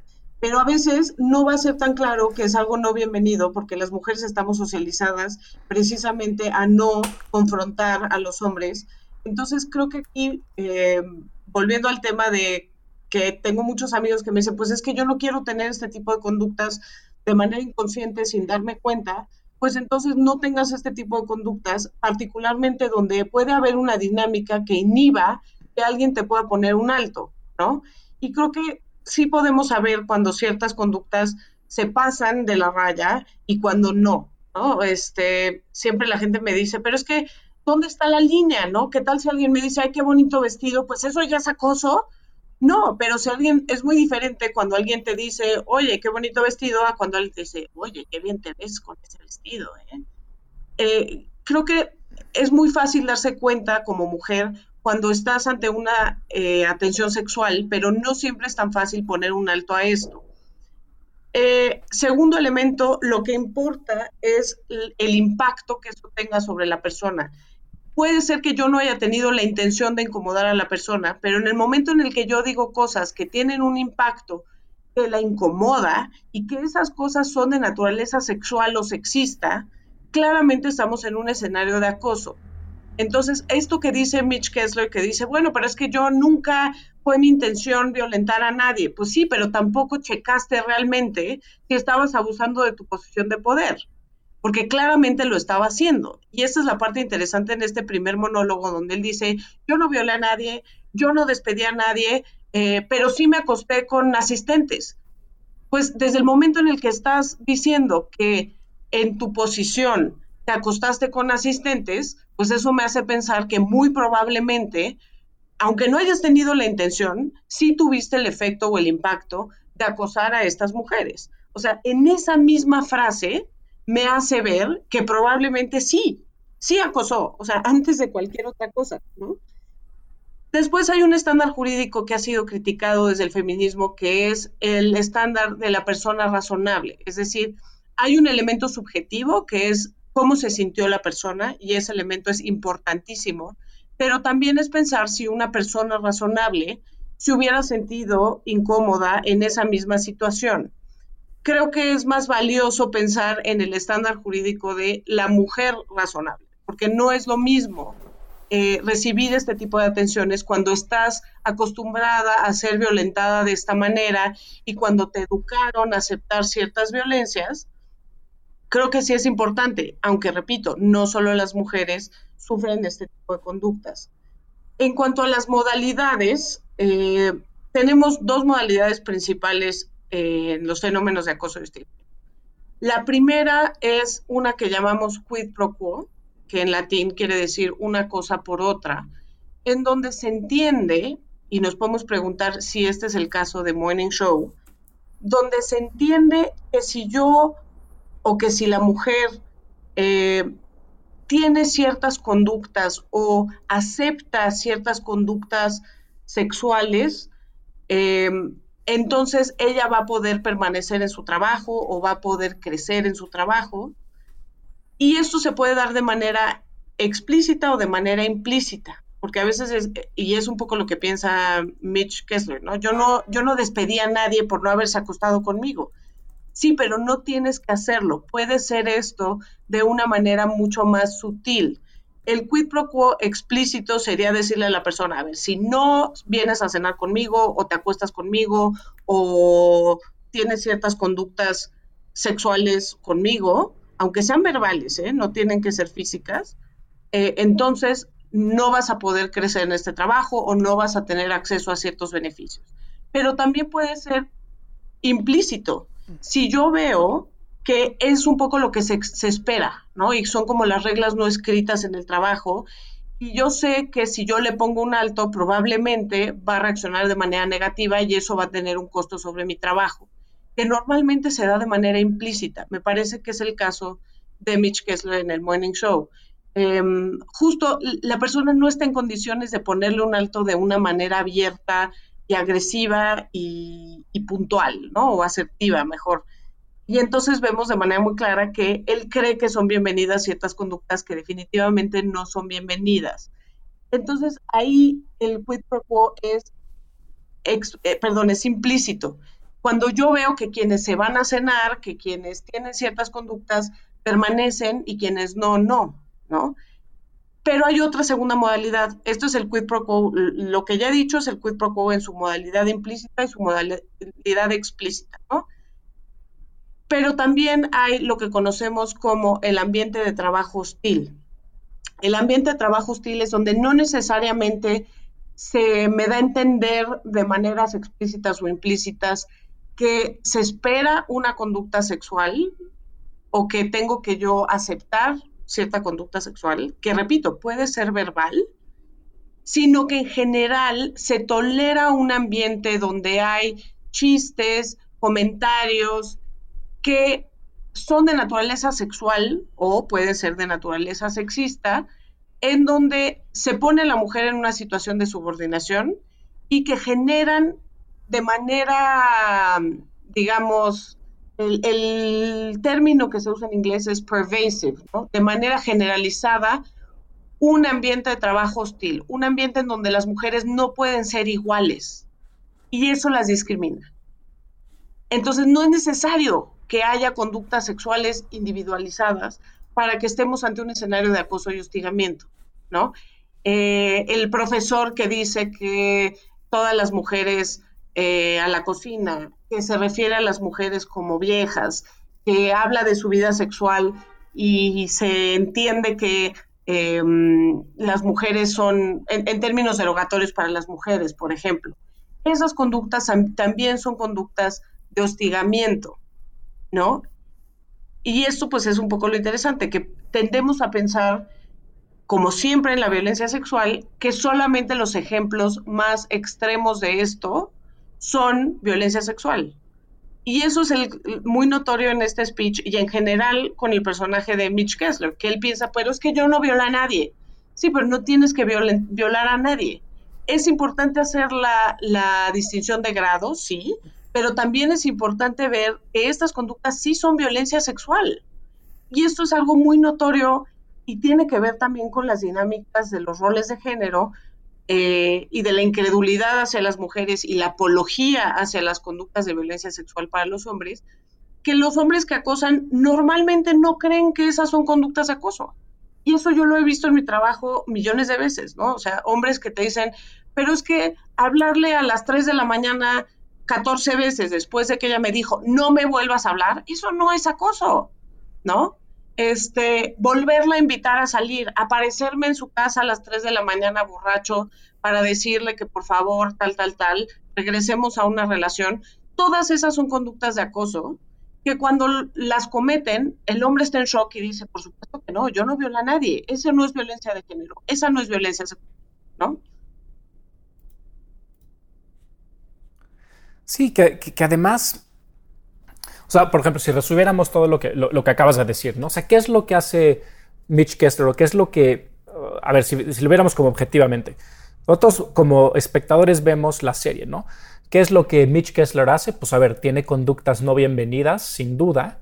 pero a veces no va a ser tan claro que es algo no bienvenido porque las mujeres estamos socializadas precisamente a no confrontar a los hombres. Entonces creo que aquí, eh, volviendo al tema de que tengo muchos amigos que me dicen, pues es que yo no quiero tener este tipo de conductas de manera inconsciente sin darme cuenta, pues entonces no tengas este tipo de conductas, particularmente donde puede haber una dinámica que inhiba que alguien te pueda poner un alto, ¿no? Y creo que sí podemos saber cuando ciertas conductas se pasan de la raya y cuando no, ¿no? Este, siempre la gente me dice, pero es que, ¿dónde está la línea, no? ¿Qué tal si alguien me dice, ay, qué bonito vestido? Pues eso ya es acoso. No, pero si alguien, es muy diferente cuando alguien te dice, oye, qué bonito vestido, a cuando alguien te dice, oye, qué bien te ves con ese vestido, ¿eh? eh creo que es muy fácil darse cuenta como mujer cuando estás ante una eh, atención sexual, pero no siempre es tan fácil poner un alto a esto. Eh, segundo elemento, lo que importa es el, impacto que eso tenga sobre la persona. Puede ser que yo no haya tenido la intención de incomodar a la persona, pero en el momento en el que yo digo cosas que tienen un impacto que la incomoda y que esas cosas son de naturaleza sexual o sexista, claramente estamos en un escenario de acoso. Entonces, esto que dice Mitch Kessler, que dice, bueno, pero es que yo nunca fue mi intención violentar a nadie. Pues sí, pero tampoco checaste realmente si estabas abusando de tu posición de poder, porque claramente lo estaba haciendo. Y esa es la parte interesante en este primer monólogo, donde él dice, yo no violé a nadie, yo no despedí a nadie, eh, pero sí me acosté con asistentes. Pues desde el momento en el que estás diciendo que en tu posición te acostaste con asistentes, pues eso me hace pensar que muy probablemente, aunque no hayas tenido la intención, sí tuviste el efecto o el impacto de acosar a estas mujeres. O sea, en esa misma frase me hace ver que probablemente sí, sí acosó, o sea, antes de cualquier otra cosa, ¿no? Después hay un estándar jurídico que ha sido criticado desde el feminismo, que es el estándar de la persona razonable. Es decir, hay un elemento subjetivo que es cómo se sintió la persona y ese elemento es importantísimo, pero también es pensar si una persona razonable se hubiera sentido incómoda en esa misma situación. Creo que es más valioso pensar en el estándar jurídico de la mujer razonable, porque no es lo mismo eh, recibir este tipo de atenciones cuando estás acostumbrada a ser violentada de esta manera y cuando te educaron a aceptar ciertas violencias creo que sí es importante, aunque repito, no solo las mujeres sufren este tipo de conductas. En cuanto a las modalidades, eh, tenemos dos modalidades principales en los fenómenos de acoso y La primera es una que llamamos quid pro quo, que en latín quiere decir una cosa por otra, en donde se entiende, y nos podemos preguntar si este es el caso de Morning Show, donde se entiende que si yo o que si la mujer eh, tiene ciertas conductas o acepta ciertas conductas sexuales, em, entonces ella va a poder permanecer en su trabajo o va a poder crecer en su trabajo. Y esto se puede dar de manera explícita o de manera implícita, porque a veces es, y es un poco lo que piensa Mitch Kessler, ¿no? Yo no, yo no despedí a nadie por no haberse acostado conmigo. Sí, pero no tienes que hacerlo. Puede ser esto de una manera mucho más sutil. El quid pro quo explícito sería decirle a la persona, a ver, si no vienes a cenar conmigo o te acuestas conmigo o tienes ciertas conductas sexuales conmigo, aunque sean verbales, ¿eh? no tienen que ser físicas, eh, entonces no vas a poder crecer en este trabajo o no vas a tener acceso a ciertos beneficios. Pero también puede ser implícito si yo veo que es un poco lo que se, espera, ¿no? Y son como las reglas no escritas en el trabajo. Y yo sé que si yo le pongo un alto, probablemente va a reaccionar de manera negativa y eso va a tener un costo sobre mi trabajo, que normalmente se da de manera implícita. Me parece que es el caso de Mitch Kessler en el Morning Show. Em, justo la persona no está en condiciones de ponerle un alto de una manera abierta y agresiva y, puntual, ¿no? O asertiva, mejor. Y entonces vemos de manera muy clara que él cree que son bienvenidas ciertas conductas que definitivamente no son bienvenidas. Entonces ahí el quid pro quo es, eh, perdón, es implícito. Cuando yo veo que quienes se van a cenar, que quienes tienen ciertas conductas permanecen y quienes no, no, ¿no? Pero hay otra segunda modalidad. Esto es el quid pro quo. Lo que ya he dicho es el quid pro quo en su modalidad implícita y su modalidad explícita, ¿no? Pero también hay lo que conocemos como el ambiente de trabajo hostil. El ambiente de trabajo hostil es donde no necesariamente se me da a entender de maneras explícitas o implícitas que se espera una conducta sexual o que tengo que yo aceptar cierta conducta sexual, que repito, puede ser verbal, sino que en general se tolera un ambiente donde hay chistes, comentarios que son de naturaleza sexual o pueden ser de naturaleza sexista, en donde se pone a la mujer en una situación de subordinación y que generan de manera, digamos, el, término que se usa en inglés es pervasive, de manera generalizada, un ambiente de trabajo hostil, un ambiente en donde las mujeres no pueden ser iguales y eso las discrimina. Entonces no es necesario que haya conductas sexuales individualizadas para que estemos ante un escenario de acoso y hostigamiento, ¿no? Eh, el profesor que dice que todas las mujeres eh, a la cocina, que se refiere a las mujeres como viejas, que habla de su vida sexual y se entiende que em, las mujeres son, en, términos derogatorios para las mujeres, por ejemplo. Esas conductas también son conductas de hostigamiento, ¿no? Y esto pues es un poco lo interesante, que tendemos a pensar, como siempre en la violencia sexual, que solamente los ejemplos más extremos de esto son violencia sexual. Y eso es muy notorio en este speech y en general con el personaje de Mitch Kessler, que él piensa, pero es que yo no viola a nadie. Sí, pero no tienes que violar a nadie. Es importante hacer la, la distinción de grado, sí, pero también es importante ver que estas conductas sí son violencia sexual. Y esto es algo muy notorio y tiene que ver también con las dinámicas de los roles de género eh, y de la incredulidad hacia las mujeres y la apología hacia las conductas de violencia sexual para los hombres, que los hombres que acosan normalmente no creen que esas son conductas de acoso. Y eso yo lo he visto en mi trabajo millones de veces, ¿no? O sea, hombres que te dicen, pero es que hablarle a las 3 de la mañana 14 veces después de que ella me dijo, no me vuelvas a hablar, eso no es acoso, ¿no? Este, volverla a invitar a salir, aparecerme en su casa a las 3 de la mañana borracho para decirle que por favor, tal, tal, tal, regresemos a una relación. Todas esas son conductas de acoso que cuando las cometen, el hombre está en shock y dice, por supuesto que no, yo no viola a nadie, esa no es violencia de género, esa no es violencia ¿no? Sí, que, además, o sea, por ejemplo, si resumiéramos todo lo que, lo, que acabas de decir, ¿no? O sea, ¿qué es lo que hace Mitch Kessler o qué es lo que, uh, a ver, si, lo viéramos como objetivamente, nosotros como espectadores vemos la serie, ¿no? ¿Qué es lo que Mitch Kessler hace? Pues a ver, tiene conductas no bienvenidas, sin duda,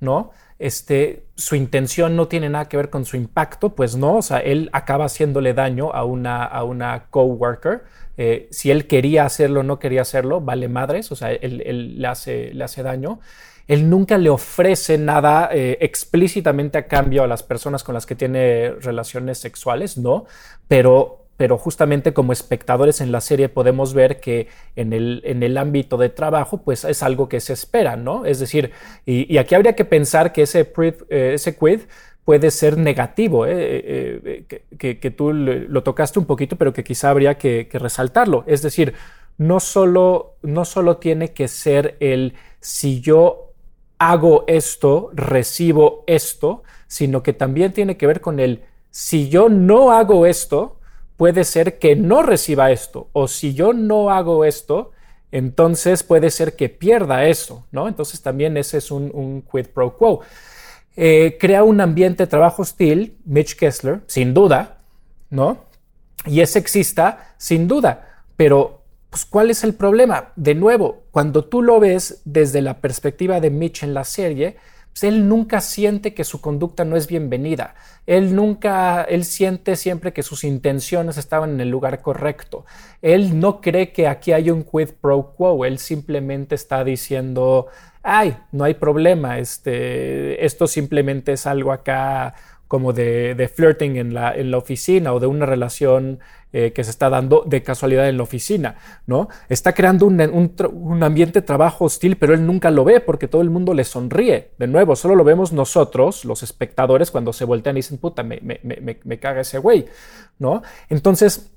¿no? Este, su intención no tiene nada que ver con su impacto, pues no, o sea, él acaba haciéndole daño a una, a una coworker, eh, si él quería hacerlo o no quería hacerlo, vale madres, o sea, él, le, hace, le, hace, daño. Él nunca le ofrece nada eh, explícitamente a cambio a las personas con las que tiene relaciones sexuales, ¿no? Pero pero justamente como espectadores en la serie podemos ver que en el, en el ámbito de trabajo pues es algo que se espera, ¿no? Es decir, y, aquí habría que pensar que ese, eh, quid puede ser negativo, ¿eh? Que, tú lo tocaste un poquito, pero que quizá habría que, resaltarlo. Es decir, no solo, no solo tiene que ser el si yo hago esto, recibo esto, sino que también tiene que ver con el si yo no hago esto, puede ser que no reciba esto, o si yo no hago esto, entonces puede ser que pierda eso, ¿no? Entonces también ese es un, quid pro quo. Eh, crea un ambiente de trabajo hostil, Mitch Kessler, sin duda, ¿no? Y es sexista, sin duda, pero pues, ¿cuál es el problema? De nuevo, cuando tú lo ves desde la perspectiva de Mitch en la serie, pues, él nunca siente que su conducta no es bienvenida. Él nunca, él siente siempre que sus intenciones estaban en el lugar correcto. Él no cree que aquí hay un quid pro quo. Él simplemente está diciendo, ay, no hay problema, este, esto simplemente es algo acá como de, flirting en la, en la, oficina o de una relación eh, que se está dando de casualidad en la oficina, ¿no? Está creando un, ambiente de trabajo hostil, pero él nunca lo ve porque todo el mundo le sonríe. De nuevo, solo lo vemos nosotros, los espectadores, cuando se voltean y dicen, puta, me, me, caga ese güey, ¿no? Entonces,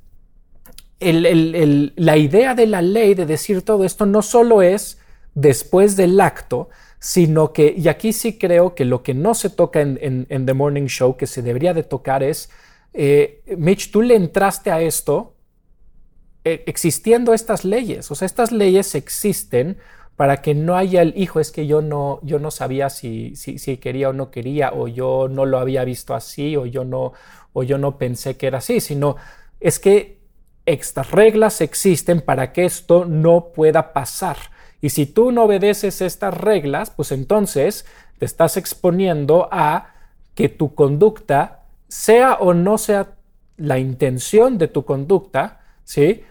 la idea de la ley de decir todo esto no solo es después del acto, sino que, y aquí sí creo que lo que no se toca en, The Morning Show, que se debería de tocar es, eh, Mitch, tú le entraste a esto eh, existiendo estas leyes, o sea, estas leyes existen para que no haya el hijo, es que yo no, yo no sabía si, si, si, quería o no quería, o yo no lo había visto así, o yo no, o yo no pensé que era así, sino es que estas reglas existen para que esto no pueda pasar. Y si tú no obedeces estas reglas, pues entonces te estás exponiendo a que tu conducta, sea o no sea la intención de tu conducta, ¿sí?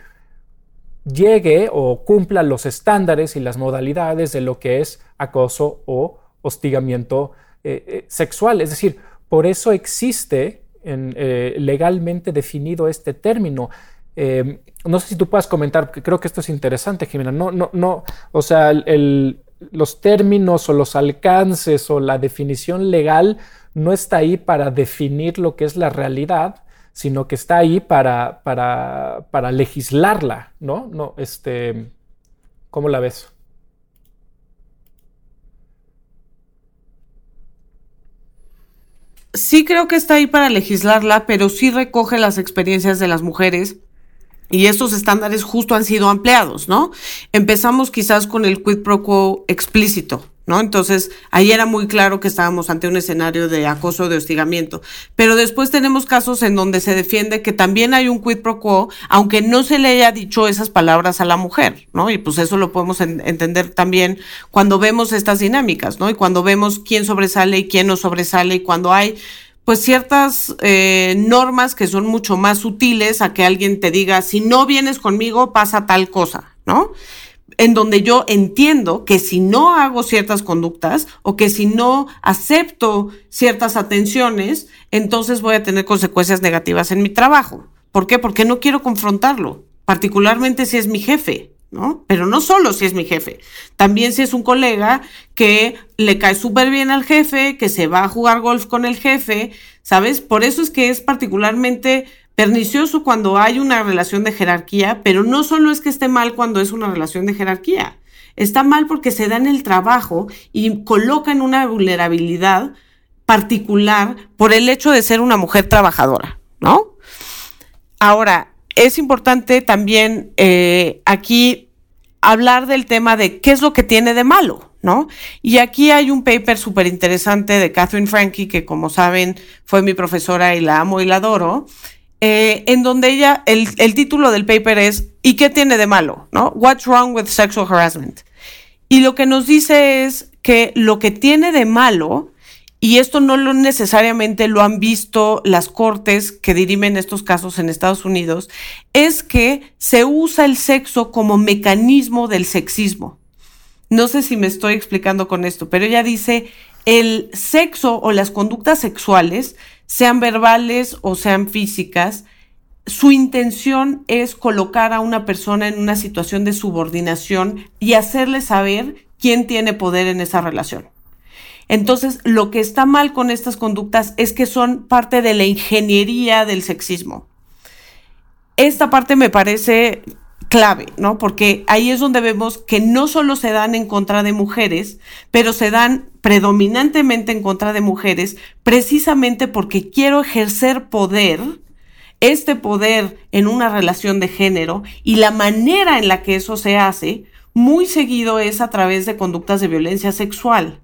llegue o cumpla los estándares y las modalidades de lo que es acoso o hostigamiento eh, eh, sexual. Es decir, por eso existe eh, legalmente definido este término. No sé si tú puedas comentar, porque creo que esto es interesante, Jimena. No, no, no, o sea, los términos o los alcances o la definición legal no está ahí para definir lo que es la realidad, sino que está ahí para, para, para legislarla, ¿no? No, este, ¿cómo la ves? Sí creo que está ahí para legislarla, pero sí recoge las experiencias de las mujeres y estos estándares justo han sido ampliados, ¿no? Empezamos quizás con el quid pro quo explícito, ¿no? Entonces, ahí era muy claro que estábamos ante un escenario de acoso, de hostigamiento. Pero después tenemos casos en donde se defiende que también hay un quid pro quo, aunque no se le haya dicho esas palabras a la mujer, ¿no? Y pues eso lo podemos entender también cuando vemos estas dinámicas, ¿no? Y cuando vemos quién sobresale y quién no sobresale y cuando hay pues ciertas eh, normas que son mucho más sutiles a que alguien te diga, si no vienes conmigo pasa tal cosa, ¿no? en donde yo entiendo que si no hago ciertas conductas o que si no acepto ciertas atenciones, entonces voy a tener consecuencias negativas en mi trabajo. ¿Por qué? Porque no quiero confrontarlo, particularmente si es mi jefe, ¿no? Pero no solo si es mi jefe, también si es un colega que le cae súper bien al jefe, que se va a jugar golf con el jefe, ¿sabes? Por eso es que es particularmente pernicioso cuando hay una relación de jerarquía, pero no solo es que esté mal cuando es una relación de jerarquía, está mal porque se da en el trabajo y coloca en una vulnerabilidad particular por el hecho de ser una mujer trabajadora, ¿no? Ahora, es importante también eh, aquí hablar del tema de qué es lo que tiene de malo, ¿no? Y aquí hay un paper súper interesante de Catherine Frankie, que como saben fue mi profesora y la amo y la adoro, eh, en donde ella, el, título del paper es ¿Y qué tiene de malo? ¿No? What's wrong with sexual harassment? Y lo que nos dice es que lo que tiene de malo, y esto no lo necesariamente lo han visto las cortes que dirimen estos casos en Estados Unidos, es que se usa el sexo como mecanismo del sexismo. No sé si me estoy explicando con esto, pero ella dice, el sexo o las conductas sexuales sean verbales o sean físicas, su intención es colocar a una persona en una situación de subordinación y hacerle saber quién tiene poder en esa relación. Entonces, lo que está mal con estas conductas es que son parte de la ingeniería del sexismo. Esta parte me parece clave, ¿no? Porque ahí es donde vemos que no solo se dan en contra de mujeres, pero se dan predominantemente en contra de mujeres precisamente porque quiero ejercer poder, este poder en una relación de género y la manera en la que eso se hace muy seguido es a través de conductas de violencia sexual.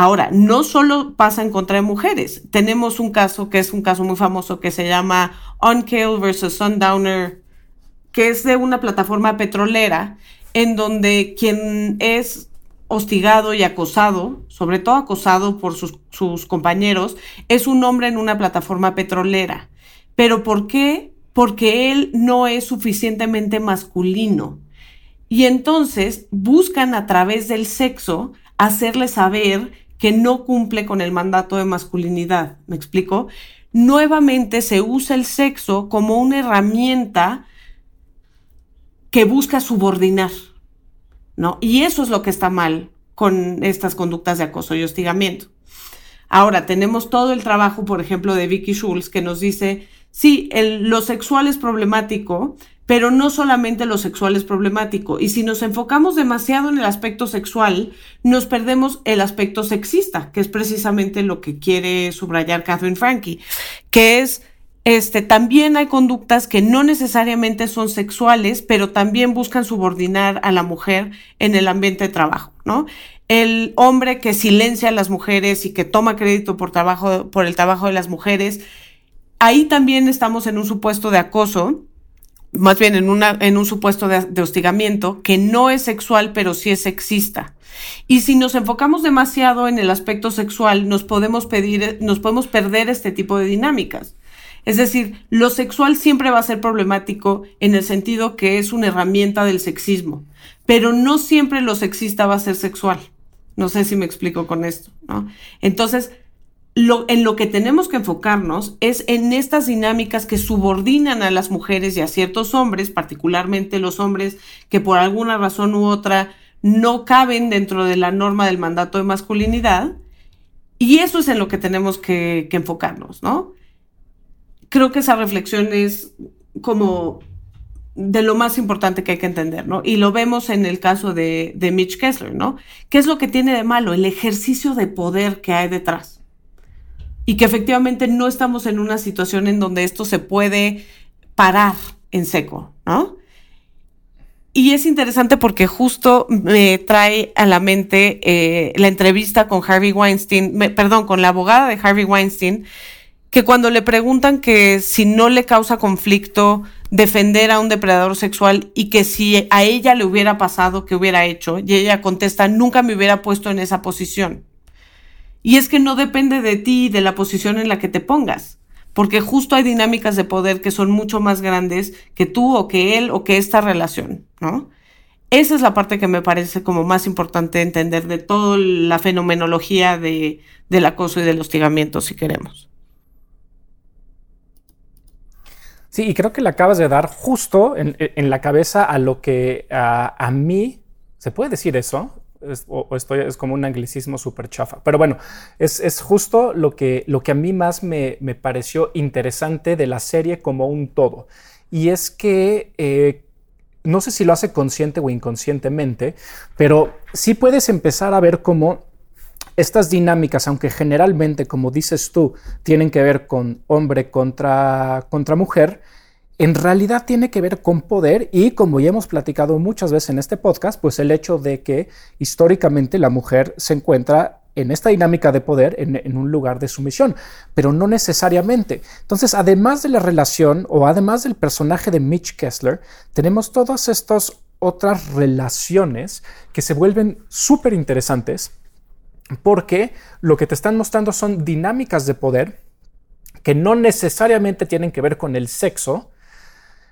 Ahora, no solo pasa en contra de mujeres. Tenemos un caso que es un caso muy famoso que se llama Uncale versus Sundowner que es de una plataforma petrolera en donde quien es hostigado y acosado, sobre todo acosado por sus, sus, compañeros, es un hombre en una plataforma petrolera. ¿Pero por qué? Porque él no es suficientemente masculino. Y entonces buscan a través del sexo hacerle saber que no cumple con el mandato de masculinidad. ¿Me explico? Nuevamente se usa el sexo como una herramienta que busca subordinar, ¿no? Y eso es lo que está mal con estas conductas de acoso y hostigamiento. Ahora, tenemos todo el trabajo, por ejemplo, de Vicky Schulz, que nos dice, sí, lo sexual es problemático, pero no solamente lo sexual es problemático. Y si nos enfocamos demasiado en el aspecto sexual, nos perdemos el aspecto sexista, que es precisamente lo que quiere subrayar Catherine Frankie, que es este, también hay conductas que no necesariamente son sexuales, pero también buscan subordinar a la mujer en el ambiente de trabajo, ¿no? El hombre que silencia a las mujeres y que toma crédito por trabajo, por el trabajo de las mujeres, ahí también estamos en un supuesto de acoso, más bien en, una, en un supuesto de, hostigamiento que no es sexual, pero sí es sexista. Y si nos enfocamos demasiado en el aspecto sexual, nos podemos pedir, nos podemos perder este tipo de dinámicas. Es decir, lo sexual siempre va a ser problemático en el sentido que es una herramienta del sexismo, pero no siempre lo sexista va a ser sexual. No sé si me explico con esto, ¿no? Entonces, en lo que tenemos que enfocarnos es en estas dinámicas que subordinan a las mujeres y a ciertos hombres, particularmente los hombres que por alguna razón u otra no caben dentro de la norma del mandato de masculinidad. Y eso es en lo que tenemos que, enfocarnos, ¿no? Creo que esa reflexión es como de lo más importante que hay que entender, ¿no? Y lo vemos en el caso de, de Mitch Kessler, ¿no? ¿Qué es lo que tiene de malo? El ejercicio de poder que hay detrás y que efectivamente no estamos en una situación en donde esto se puede parar en seco, ¿no? Y es interesante porque justo me trae a la mente eh, la entrevista con Harvey Weinstein, perdón, con la abogada de Harvey Weinstein, que cuando le preguntan que si no le causa conflicto defender a un depredador sexual y que si a ella le hubiera pasado, ¿qué hubiera hecho? Y ella contesta, nunca me hubiera puesto en esa posición. Y es que no depende de ti y de la posición en la que te pongas, porque justo hay dinámicas de poder que son mucho más grandes que tú o que él o que esta relación, ¿no? Esa es la parte que me parece como más importante entender de toda la fenomenología de, del acoso y del hostigamiento, si queremos. Sí, y creo que le acabas de dar justo en, la cabeza a lo que a mí, ¿se puede decir eso? Es, o, estoy, es como un anglicismo súper chafa. Pero bueno, es, justo lo que, lo que a mí más me, pareció interesante de la serie como un todo. Y es que eh, no sé si lo hace consciente o inconscientemente, pero sí puedes empezar a ver cómo estas dinámicas, aunque generalmente, como dices tú, tienen que ver con hombre contra, contra mujer, en realidad tiene que ver con poder y como ya hemos platicado muchas veces en este podcast, pues el hecho de que históricamente la mujer se encuentra en esta dinámica de poder en, un lugar de sumisión, pero no necesariamente. Entonces, además de la relación o además del personaje de Mitch Kessler, tenemos todas estas otras relaciones que se vuelven súper interesantes porque lo que te están mostrando son dinámicas de poder que no necesariamente tienen que ver con el sexo,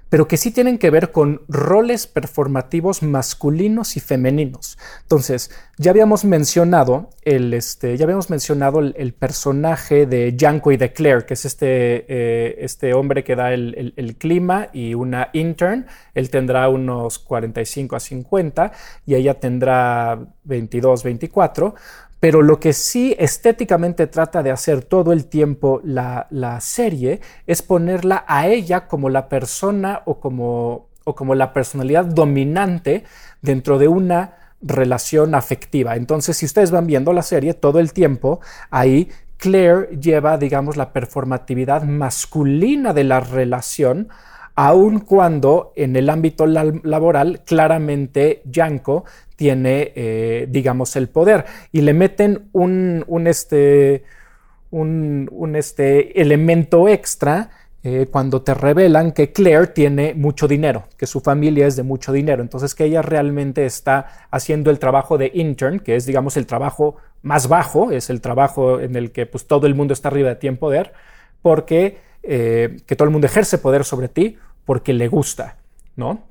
pero que sí tienen que ver con roles performativos masculinos y femeninos. Entonces, ya habíamos mencionado el, este, ya habíamos mencionado el, personaje de Janko y de Claire, que es este, eh, este hombre que da el, el, clima y una intern. Él tendrá unos 45 a 50 y ella tendrá 22, 24 pero lo que sí estéticamente trata de hacer todo el tiempo la, serie es ponerla a ella como la persona o como, o como la personalidad dominante dentro de una relación afectiva. Entonces, si ustedes van viendo la serie todo el tiempo, ahí Claire lleva, digamos, la performatividad masculina de la relación aun cuando en el ámbito laboral claramente Yanko tiene, eh, digamos, el poder y le meten un, este, un, este elemento extra eh, cuando te revelan que Claire tiene mucho dinero, que su familia es de mucho dinero, entonces que ella realmente está haciendo el trabajo de intern, que es, digamos, el trabajo más bajo, es el trabajo en el que pues, todo el mundo está arriba de ti en poder, porque eh, que todo el mundo ejerce poder sobre ti porque le gusta, ¿no?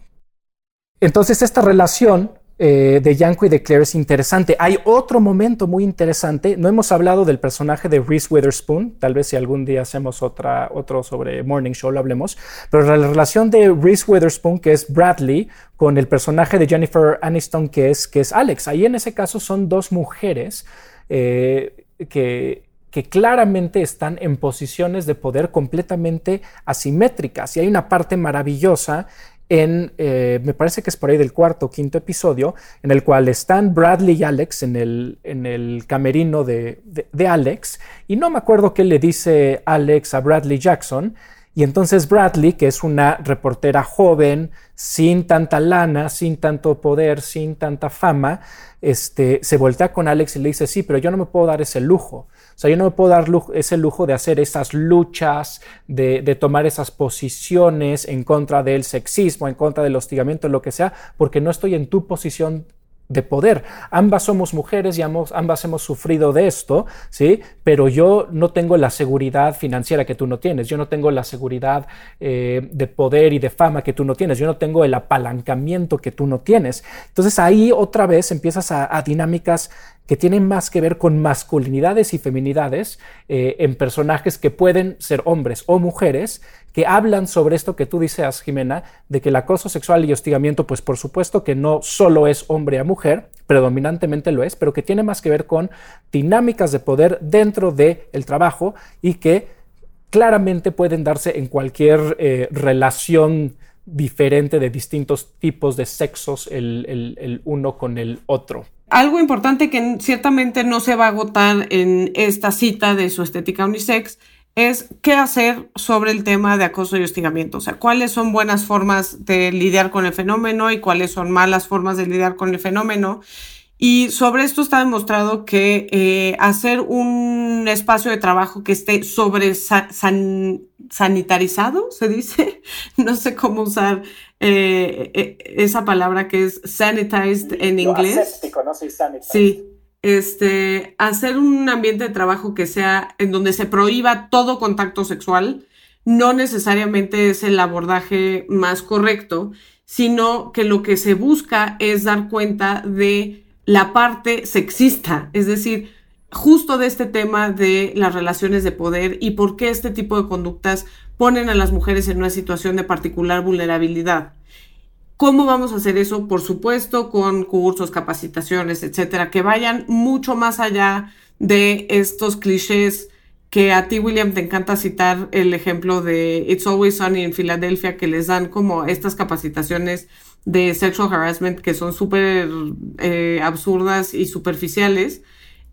Entonces esta relación eh, de Yanko y de Claire es interesante. Hay otro momento muy interesante. No hemos hablado del personaje de Reese Witherspoon. Tal vez si algún día hacemos otra, otro sobre Morning Show lo hablemos. Pero la relación de Reese Witherspoon, que es Bradley, con el personaje de Jennifer Aniston, que es, que es Alex. Ahí en ese caso son dos mujeres eh, que que claramente están en posiciones de poder completamente asimétricas. Y hay una parte maravillosa en, eh, me parece que es por ahí del cuarto o quinto episodio, en el cual están Bradley y Alex en el, en el camerino de, de, Alex, y no me acuerdo qué le dice Alex a Bradley Jackson, Y entonces Bradley, que es una reportera joven, sin tanta lana, sin tanto poder, sin tanta fama, este, se voltea con Alex y le dice, sí, pero yo no me puedo dar ese lujo. O sea, yo no me puedo dar ese lujo de hacer esas luchas, de, de, tomar esas posiciones en contra del sexismo, en contra del hostigamiento, lo que sea, porque no estoy en tu posición de poder. Ambas somos mujeres y ambos, ambas hemos sufrido de esto, ¿sí? Pero yo no tengo la seguridad financiera que tú no tienes, yo no tengo la seguridad eh, de poder y de fama que tú no tienes, yo no tengo el apalancamiento que tú no tienes. Entonces ahí otra vez empiezas a, dinámicas que tienen más que ver con masculinidades y feminidades eh, en personajes que pueden ser hombres o mujeres que hablan sobre esto que tú dices, Jimena, de que el acoso sexual y hostigamiento, pues por supuesto que no solo es hombre a mujer, predominantemente lo es, pero que tiene más que ver con dinámicas de poder dentro del el trabajo y que claramente pueden darse en cualquier eh, relación diferente de distintos tipos de sexos el, el, uno con el otro. Algo importante que ciertamente no se va a agotar en esta cita de su estética unisex es qué hacer sobre el tema de acoso y hostigamiento. O sea, cuáles son buenas formas de lidiar con el fenómeno y cuáles son malas formas de lidiar con el fenómeno. Y sobre esto está demostrado que eh, hacer un espacio de trabajo que esté sobre sanitarizado, se dice, no sé cómo usar eh, eh, esa palabra que es sanitized en inglés. Sí, este, hacer un ambiente de trabajo que sea en donde se prohíba todo contacto sexual no necesariamente es el abordaje más correcto, sino que lo que se busca es dar cuenta de la parte sexista, es decir, justo de este tema de las relaciones de poder y por qué este tipo de conductas ponen a las mujeres en una situación de particular vulnerabilidad. ¿Cómo vamos a hacer eso? Por supuesto, con cursos, capacitaciones, etcétera, que vayan mucho más allá de estos clichés que a ti, William, te encanta citar el ejemplo de It's Always Sunny en Filadelfia, que les dan como estas capacitaciones de sexual harassment que son súper eh, absurdas y superficiales.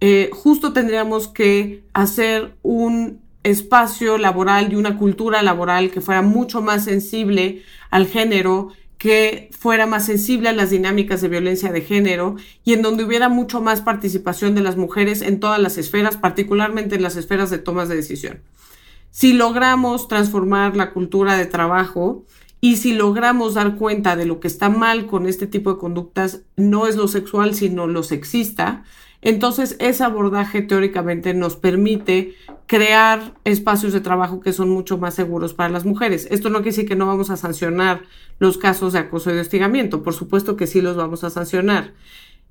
Eh, justo tendríamos que hacer un espacio laboral y una cultura laboral que fuera mucho más sensible al género que fuera más sensible a las dinámicas de violencia de género y en donde hubiera mucho más participación de las mujeres en todas las esferas, particularmente en las esferas de tomas de decisión. Si logramos transformar la cultura de trabajo y si logramos dar cuenta de lo que está mal con este tipo de conductas, no es lo sexual, sino lo sexista, entonces, ese abordaje teóricamente nos permite crear espacios de trabajo que son mucho más seguros para las mujeres. Esto no quiere decir que no vamos a sancionar los casos de acoso y de hostigamiento, por supuesto que sí los vamos a sancionar.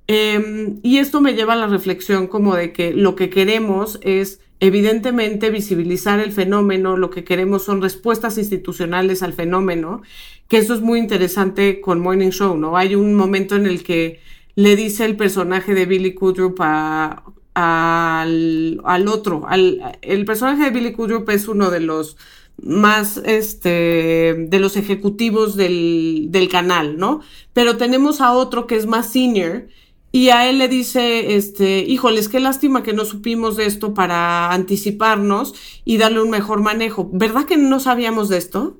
Em, y esto me lleva a la reflexión como de que lo que queremos es evidentemente visibilizar el fenómeno, lo que queremos son respuestas institucionales al fenómeno, que eso es muy interesante con Morning Show, ¿no? Hay un momento en el que le dice el personaje de Billy Kudrup al, otro. Al, el personaje de Billy Kudrup es uno de los más este de los ejecutivos del, del, canal, ¿no? Pero tenemos a otro que es más senior y a él le dice, este, híjoles, qué lástima que no supimos de esto para anticiparnos y darle un mejor manejo. ¿Verdad que no sabíamos de esto?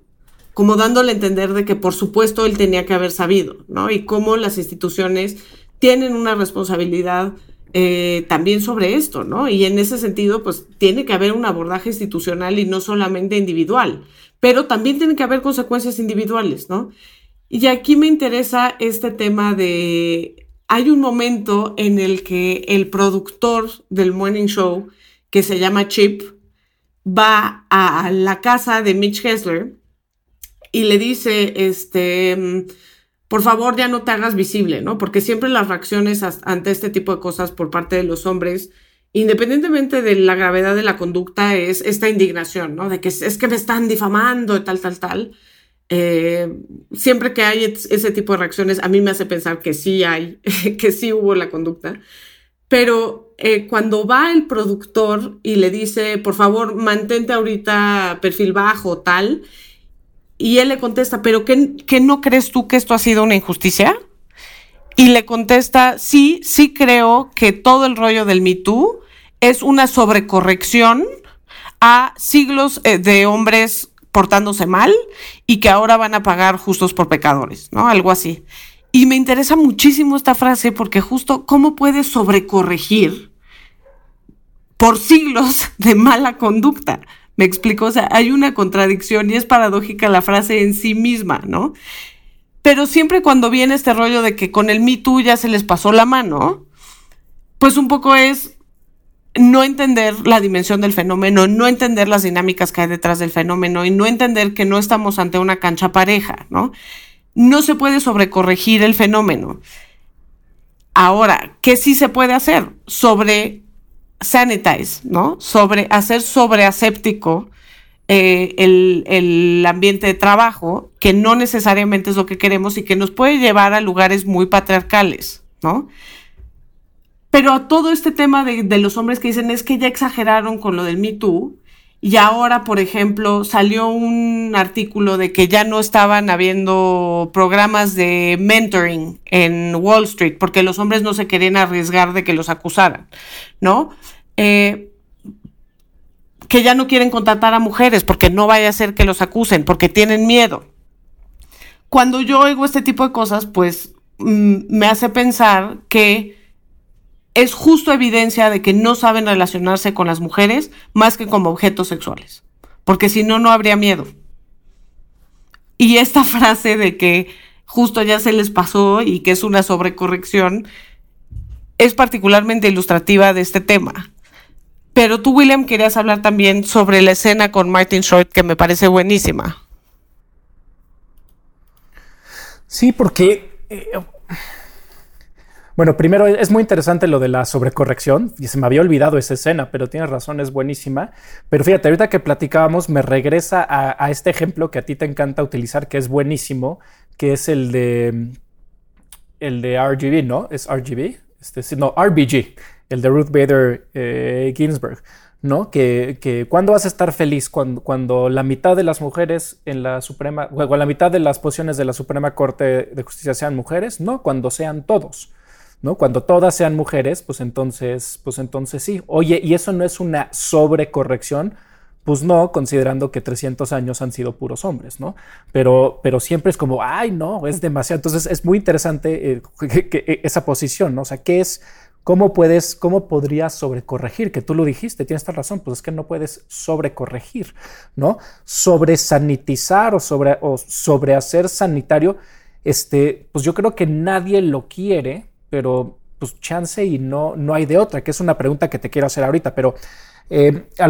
Como dándole a entender de que por supuesto él tenía que haber sabido, ¿no? Y cómo las instituciones tienen una responsabilidad eh, también sobre esto, ¿no? Y en ese sentido, pues tiene que haber un abordaje institucional y no solamente individual, pero también tiene que haber consecuencias individuales, ¿no? Y aquí me interesa este tema de, hay un momento en el que el productor del Morning Show, que se llama Chip, va a la casa de Mitch Hessler y le dice, este, por favor ya no te hagas visible, ¿no? Porque siempre las reacciones ante este tipo de cosas por parte de los hombres, independientemente de la gravedad de la conducta, es esta indignación, ¿no? De que es, que me están difamando, tal, tal, tal. Eh, siempre que hay ese tipo de reacciones, a mí me hace pensar que sí hay, que sí hubo la conducta. Pero eh, cuando va el productor y le dice, por favor, mantente ahorita perfil bajo, tal, y él le contesta, ¿pero qué, no crees tú que esto ha sido una injusticia? Y le contesta, sí, sí creo que todo el rollo del Me es una sobrecorrección a siglos eh, de hombres portándose mal y que ahora van a pagar justos por pecadores, ¿no? Algo así. Y me interesa muchísimo esta frase porque justo cómo puedes sobrecorregir por siglos de mala conducta. Me explico, o sea, hay una contradicción y es paradójica la frase en sí misma, ¿no? Pero siempre cuando viene este rollo de que con el Me Too ya se les pasó la mano, pues un poco es no entender la dimensión del fenómeno, no entender las dinámicas que hay detrás del fenómeno y no entender que no estamos ante una cancha pareja, ¿no? No se puede sobrecorregir el fenómeno. Ahora, ¿qué sí se puede hacer? Sobre sanitize, ¿no? Sobre hacer sobreaséptico eh, el, el, ambiente de trabajo, que no necesariamente es lo que queremos y que nos puede llevar a lugares muy patriarcales, ¿no? Pero todo este tema de, de los hombres que dicen es que ya exageraron con lo del Me Too, y ahora, por ejemplo, salió un artículo de que ya no estaban habiendo programas de mentoring en Wall Street porque los hombres no se querían arriesgar de que los acusaran, ¿no? Eh, que ya no quieren contratar a mujeres porque no vaya a ser que los acusen, porque tienen miedo. Cuando yo oigo este tipo de cosas, pues mm, me hace pensar que es justo evidencia de que no saben relacionarse con las mujeres más que como objetos sexuales, porque si no, no habría miedo. Y esta frase de que justo ya se les pasó y que es una sobrecorrección es particularmente ilustrativa de este tema. Pero tú, William, querías hablar también sobre la escena con Martin Short, que me parece buenísima. Sí, porque eh, bueno, primero es muy interesante lo de la sobrecorrección y se me había olvidado esa escena, pero tienes razón, es buenísima. Pero fíjate, ahorita que platicábamos me regresa a, este ejemplo que a ti te encanta utilizar, que es buenísimo, que es el de el de RGB, ¿no? Es RGB, este, no, RBG, el de Ruth Bader eh, Ginsburg. ¿no? Que, que cuando vas a estar feliz cuando, cuando, la mitad de las mujeres en la Suprema, o la mitad de las posiciones de la Suprema Corte de Justicia sean mujeres, no, cuando sean todos. ¿No? Cuando todas sean mujeres, pues entonces, pues entonces sí. Oye, ¿y eso no es una sobrecorrección? Pues no, considerando que 300 años han sido puros hombres, ¿no? Pero, pero siempre es como, ay, no, es demasiado. Entonces es muy interesante eh, que, esa posición, ¿no? O sea, ¿qué es, cómo puedes, cómo podrías sobrecorregir? Que tú lo dijiste, tienes esta razón, pues es que no puedes sobrecorregir, ¿no? Sobresanitizar o sobre, o sobrehacer sanitario, este, pues yo creo que nadie lo quiere, pero pues chance y no, no hay de otra, que es una pregunta que te quiero hacer ahorita, pero eh, a,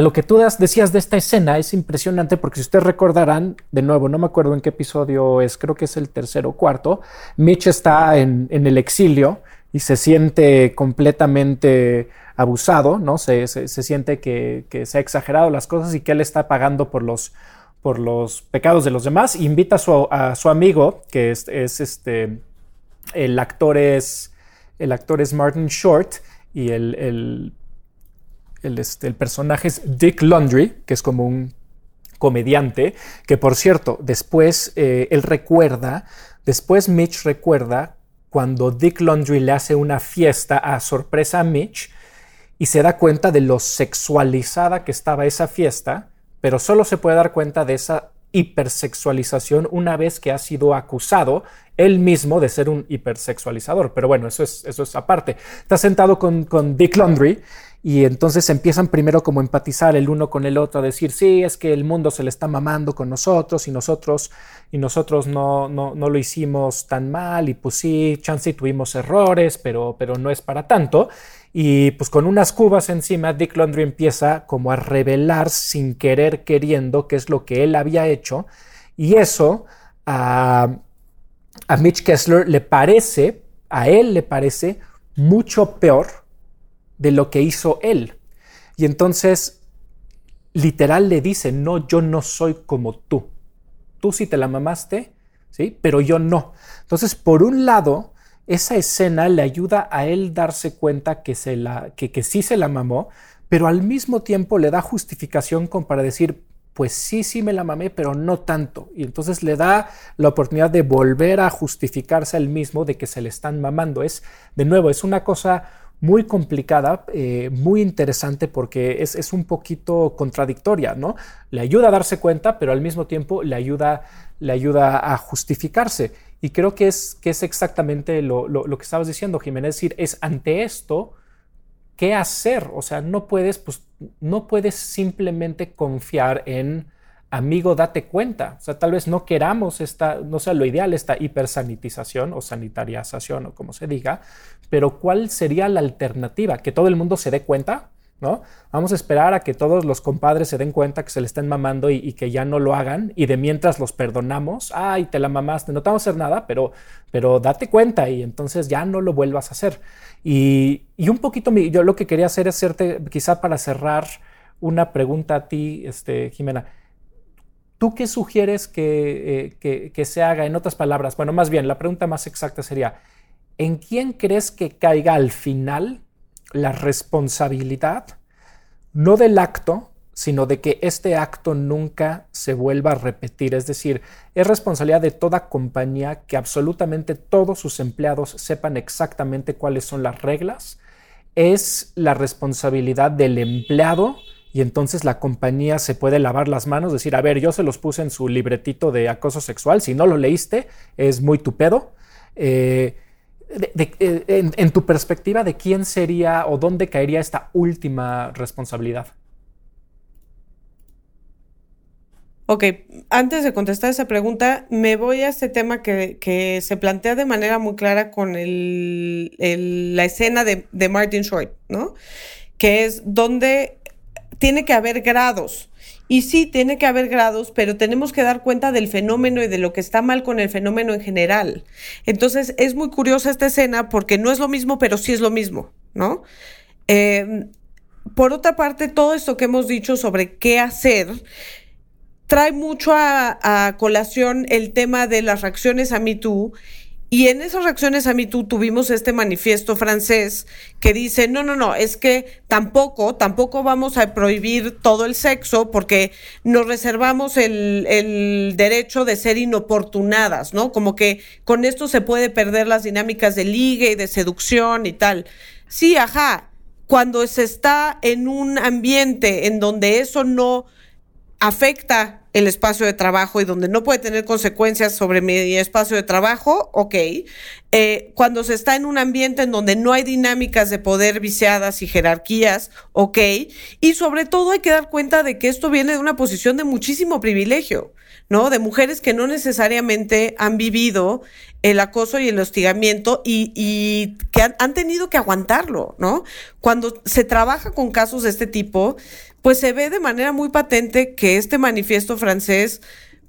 lo, que tú decías de esta escena es impresionante porque si ustedes recordarán, de nuevo, no me acuerdo en qué episodio es, creo que es el tercero o cuarto, Mitch está en, el exilio y se siente completamente abusado, ¿no? Se, siente que, se ha exagerado las cosas y que él está pagando por los, por los pecados de los demás. invita a su, a su amigo, que es este el actor es, el actor es Martin Short y el, el, este, el personaje es Dick Laundry, que es como un comediante, que por cierto, después eh, él recuerda, después Mitch recuerda cuando Dick Laundry le hace una fiesta a sorpresa a Mitch y se da cuenta de lo sexualizada que estaba esa fiesta, pero solo se puede dar cuenta de esa hipersexualización una vez que ha sido acusado él mismo de ser un hipersexualizador. Pero bueno, eso es, eso es aparte. Está sentado con, con Dick Laundry y entonces empiezan primero como a empatizar el uno con el otro, a decir, sí, es que el mundo se le está mamando con nosotros y nosotros, y nosotros no, no, no lo hicimos tan mal y pues sí, chance tuvimos errores, pero, pero no es para tanto. Y pues con unas cubas encima, Dick Laundry empieza como a revelar sin querer queriendo qué es lo que él había hecho. Y eso a, a Mitch Kessler le parece, a él le parece mucho peor de lo que hizo él. Y entonces, literal le dice, no, yo no soy como tú. Tú sí te la mamaste, ¿sí? Pero yo no. Entonces, por un lado, esa escena le ayuda a él darse cuenta que, se la, que, sí se la mamó, pero al mismo tiempo le da justificación como para decir, pues sí, sí me la mamé, pero no tanto. Y entonces le da la oportunidad de volver a justificarse al mismo de que se le están mamando. Es, de nuevo, es una cosa muy complicada, eh, muy interesante porque es, un poquito contradictoria, ¿no? Le ayuda a darse cuenta, pero al mismo tiempo le ayuda, le ayuda a justificarse. Y creo que es, que es exactamente lo, que estabas diciendo, Jiménez, es decir, es ante esto, ¿qué hacer? O sea, no puedes, pues, no puedes simplemente confiar en amigo, date cuenta. O sea, tal vez no queramos esta, no sea lo ideal, esta hipersanitización o sanitarización o como se diga, pero ¿cuál sería la alternativa? Que todo el mundo se dé cuenta, ¿no? Vamos a esperar a que todos los compadres se den cuenta que se le estén mamando y, que ya no lo hagan y de mientras los perdonamos, ay, te la mamaste, no te vamos a hacer nada, pero, pero date cuenta y entonces ya no lo vuelvas a hacer. Y, un poquito, yo lo que quería hacer es hacerte, quizá para cerrar, una pregunta a ti, este, Jimena. ¿Tú qué sugieres eh, que, que, se haga? En otras palabras, bueno, más bien, la pregunta más exacta sería, ¿en quién crees que caiga al final la responsabilidad, no del acto, sino de que este acto nunca se vuelva a repetir? Es decir, es responsabilidad de toda compañía que absolutamente todos sus empleados sepan exactamente cuáles son las reglas. Es la responsabilidad del empleado y entonces la compañía se puede lavar las manos, decir, a ver, yo se los puse en su libretito de acoso sexual, si no lo leíste, es muy tu pedo. Eh, eh, en, tu perspectiva, ¿de quién sería o dónde caería esta última responsabilidad? Ok, antes de contestar esa pregunta, me voy a este tema que, se plantea de manera muy clara con la escena de, de Martin Short, ¿no? Que es donde tiene que haber grados. Y sí, tiene que haber grados, pero tenemos que dar cuenta del fenómeno y de lo que está mal con el fenómeno en general. Entonces, es muy curiosa esta escena porque no es lo mismo, pero sí es lo mismo, ¿no? Em, por otra parte, todo esto que hemos dicho sobre qué hacer trae mucho a, colación el tema de las reacciones a MeToo y en esas reacciones a mí tú tuvimos este manifiesto francés que dice, no, no, no, es que tampoco, tampoco vamos a prohibir todo el sexo porque nos reservamos el, el derecho de ser inoportunadas, ¿no? Como que con esto se puede perder las dinámicas de ligue y de seducción y tal. Sí, ajá, cuando se está en un ambiente en donde eso no afecta el espacio de trabajo y donde no puede tener consecuencias sobre mi espacio de trabajo, ok. Eh, cuando se está en un ambiente en donde no hay dinámicas de poder viciadas y jerarquías, ok. Y sobre todo hay que dar cuenta de que esto viene de una posición de muchísimo privilegio, ¿no? De mujeres que no necesariamente han vivido el acoso y el hostigamiento y, que han, han tenido que aguantarlo, ¿no? Cuando se trabaja con casos de este tipo, pues se ve de manera muy patente que este manifiesto francés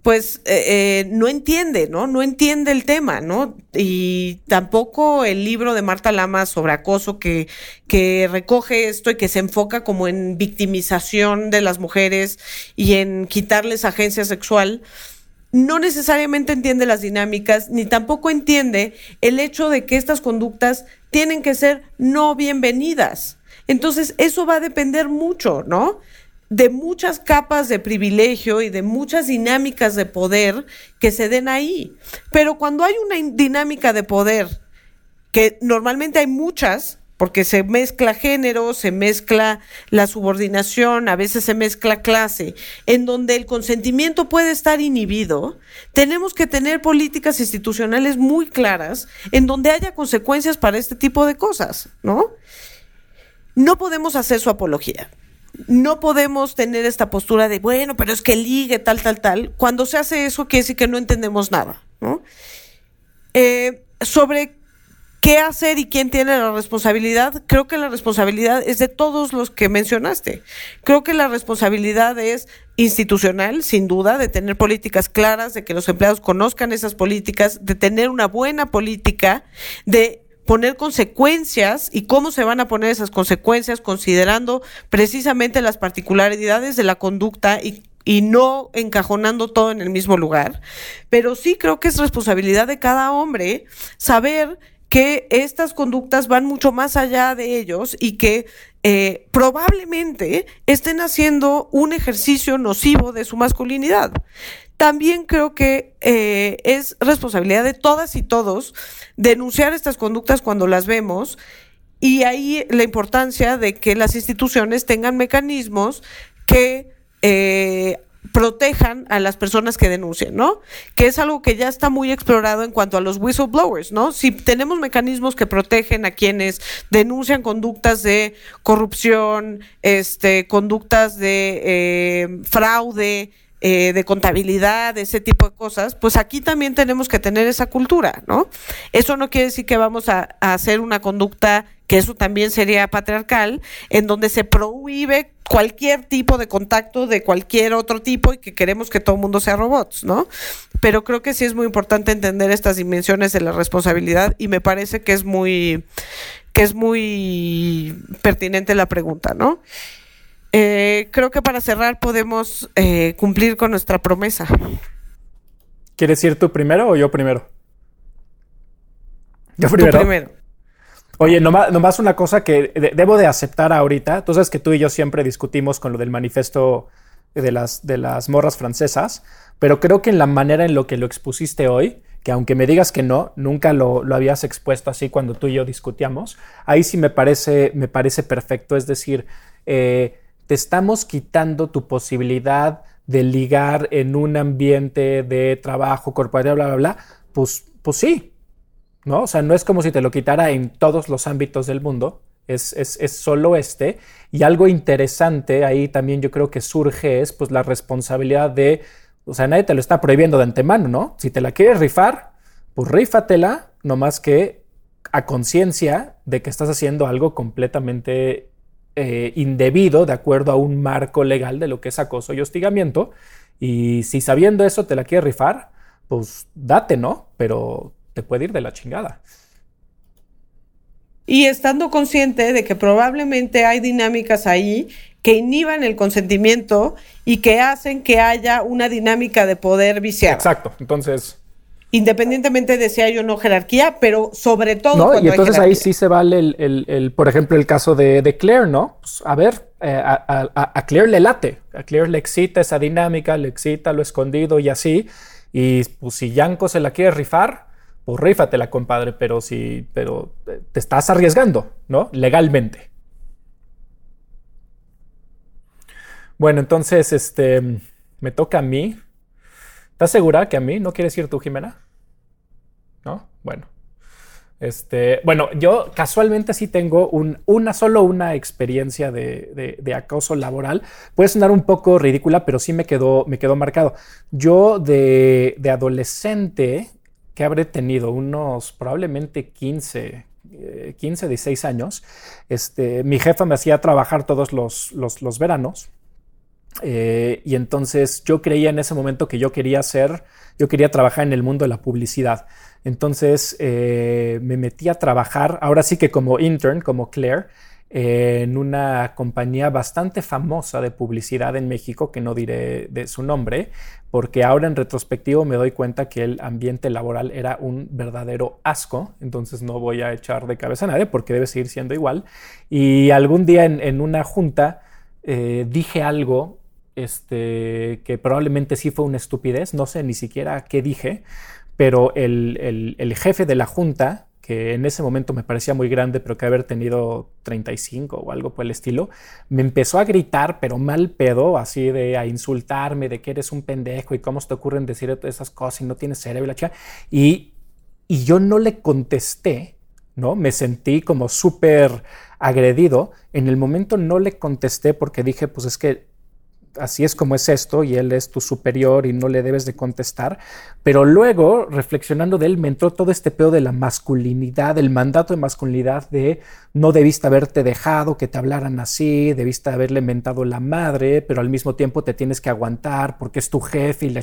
pues eh, eh, no entiende, ¿no? No entiende el tema, ¿no? Y tampoco el libro de Marta Lama sobre acoso que, que recoge esto y que se enfoca como en victimización de las mujeres y en quitarles agencia sexual, no necesariamente entiende las dinámicas, ni tampoco entiende el hecho de que estas conductas tienen que ser no bienvenidas. Entonces, eso va a depender mucho, ¿no? de muchas capas de privilegio y de muchas dinámicas de poder que se den ahí. Pero cuando hay una dinámica de poder, que normalmente hay muchas, porque se mezcla género, se mezcla la subordinación, a veces se mezcla clase, en donde el consentimiento puede estar inhibido, tenemos que tener políticas institucionales muy claras en donde haya consecuencias para este tipo de cosas, ¿no? No podemos hacer su apología. No podemos tener esta postura de, bueno, pero es que ligue, tal, tal, tal. Cuando se hace eso, quiere decir que no entendemos nada, ¿no? Eh, sobre qué hacer y quién tiene la responsabilidad, creo que la responsabilidad es de todos los que mencionaste. Creo que la responsabilidad es institucional, sin duda, de tener políticas claras, de que los empleados conozcan esas políticas, de tener una buena política, de poner consecuencias y cómo se van a poner esas consecuencias considerando precisamente las particularidades de la conducta y, y no encajonando todo en el mismo lugar. Pero sí creo que es responsabilidad de cada hombre saber que estas conductas van mucho más allá de ellos y que eh, probablemente estén haciendo un ejercicio nocivo de su masculinidad. También creo que eh, es responsabilidad de todas y todos denunciar estas conductas cuando las vemos Y ahí la importancia de que las instituciones tengan mecanismos que eh, protejan a las personas que denuncian, ¿no? Que es algo que ya está muy explorado en cuanto a los whistleblowers, ¿no? Si tenemos mecanismos que protegen a quienes denuncian conductas de corrupción, este, conductas de eh, fraude, eh, de contabilidad, ese tipo de cosas, pues aquí también tenemos que tener esa cultura, ¿no? Eso no quiere decir que vamos a, hacer una conducta que eso también sería patriarcal, en donde se prohíbe cualquier tipo de contacto de cualquier otro tipo y que queremos que todo el mundo sea robots, ¿no? Pero creo que sí es muy importante entender estas dimensiones de la responsabilidad y me parece que es muy que es muy pertinente la pregunta, ¿no? Eh, creo que para cerrar podemos eh, cumplir con nuestra promesa. ¿Quieres ir tú primero o yo primero? Yo primero. Tú primero. Oye, nomás, una cosa que debo de aceptar ahorita. Tú sabes que tú y yo siempre discutimos con lo del manifiesto de las, de las morras francesas, pero creo que en la manera en lo que lo expusiste hoy, que aunque me digas que no, nunca lo, habías expuesto así cuando tú y yo discutíamos, ahí sí me parece, me parece perfecto. Es decir, eh, te estamos quitando tu posibilidad de ligar en un ambiente de trabajo corporativo, bla, bla, bla, pues, pues sí, ¿no? O sea, no es como si te lo quitara en todos los ámbitos del mundo, es, es, es, solo este. Y algo interesante ahí también yo creo que surge es pues la responsabilidad de, o sea, nadie te lo está prohibiendo de antemano, ¿no? Si te la quieres rifar, pues rífatela, no más que a conciencia de que estás haciendo algo completamente eh, indebido de acuerdo a un marco legal de lo que es acoso y hostigamiento. Y si sabiendo eso te la quieres rifar, pues date, ¿no? Pero te puede ir de la chingada. Y estando consciente de que probablemente hay dinámicas ahí que inhiban el consentimiento y que hacen que haya una dinámica de poder viciar. Exacto. Entonces, independientemente de si hay o no jerarquía, pero sobre todo. No, y entonces ahí sí se vale el, el, por ejemplo, el caso de, de Claire, ¿no? Pues, a ver, eh, a, a, Claire le late, a Claire le excita esa dinámica, le excita lo escondido y así. Y pues si Yanko se la quiere rifar, pues rífatela, compadre, pero si, pero eh, te estás arriesgando, ¿no? Legalmente. Bueno, entonces, este, me toca a mí. ¿Estás segura que a mí no quieres ir tú, Jimena? ¿No? Bueno. Este, bueno, yo casualmente sí tengo un, una, solo una experiencia de, acoso laboral. Puede sonar un poco ridícula, pero sí me quedó, me quedó marcado. Yo de, adolescente, que habré tenido unos probablemente 15, 15, 16 años, este, mi jefa me hacía trabajar todos los, los veranos eh, y entonces yo creía en ese momento que yo quería ser, yo quería trabajar en el mundo de la publicidad. Entonces eh, me metí a trabajar, ahora sí que como intern, como Claire, en una compañía bastante famosa de publicidad en México, que no diré de su nombre, porque ahora en retrospectivo me doy cuenta que el ambiente laboral era un verdadero asco, entonces no voy a echar de cabeza a nadie porque debe seguir siendo igual. Y algún día en, una junta eh, dije algo este, que probablemente sí fue una estupidez, no sé ni siquiera qué dije, pero el, jefe de la junta, que en ese momento me parecía muy grande, pero que haber tenido 35 o algo por el estilo, me empezó a gritar, pero mal pedo, así de a insultarme, de que eres un pendejo y cómo se te ocurren decir esas cosas y no tienes cerebro y y, yo no le contesté, ¿no? Me sentí como súper agredido. En el momento no le contesté porque dije, pues es que así es como es esto y él es tu superior y no le debes de contestar. Pero luego, reflexionando de él, me entró todo este pedo de la masculinidad, el mandato de masculinidad de no debiste haberte dejado que te hablaran así, debiste haberle mentado la madre, pero al mismo tiempo te tienes que aguantar porque es tu jefe y la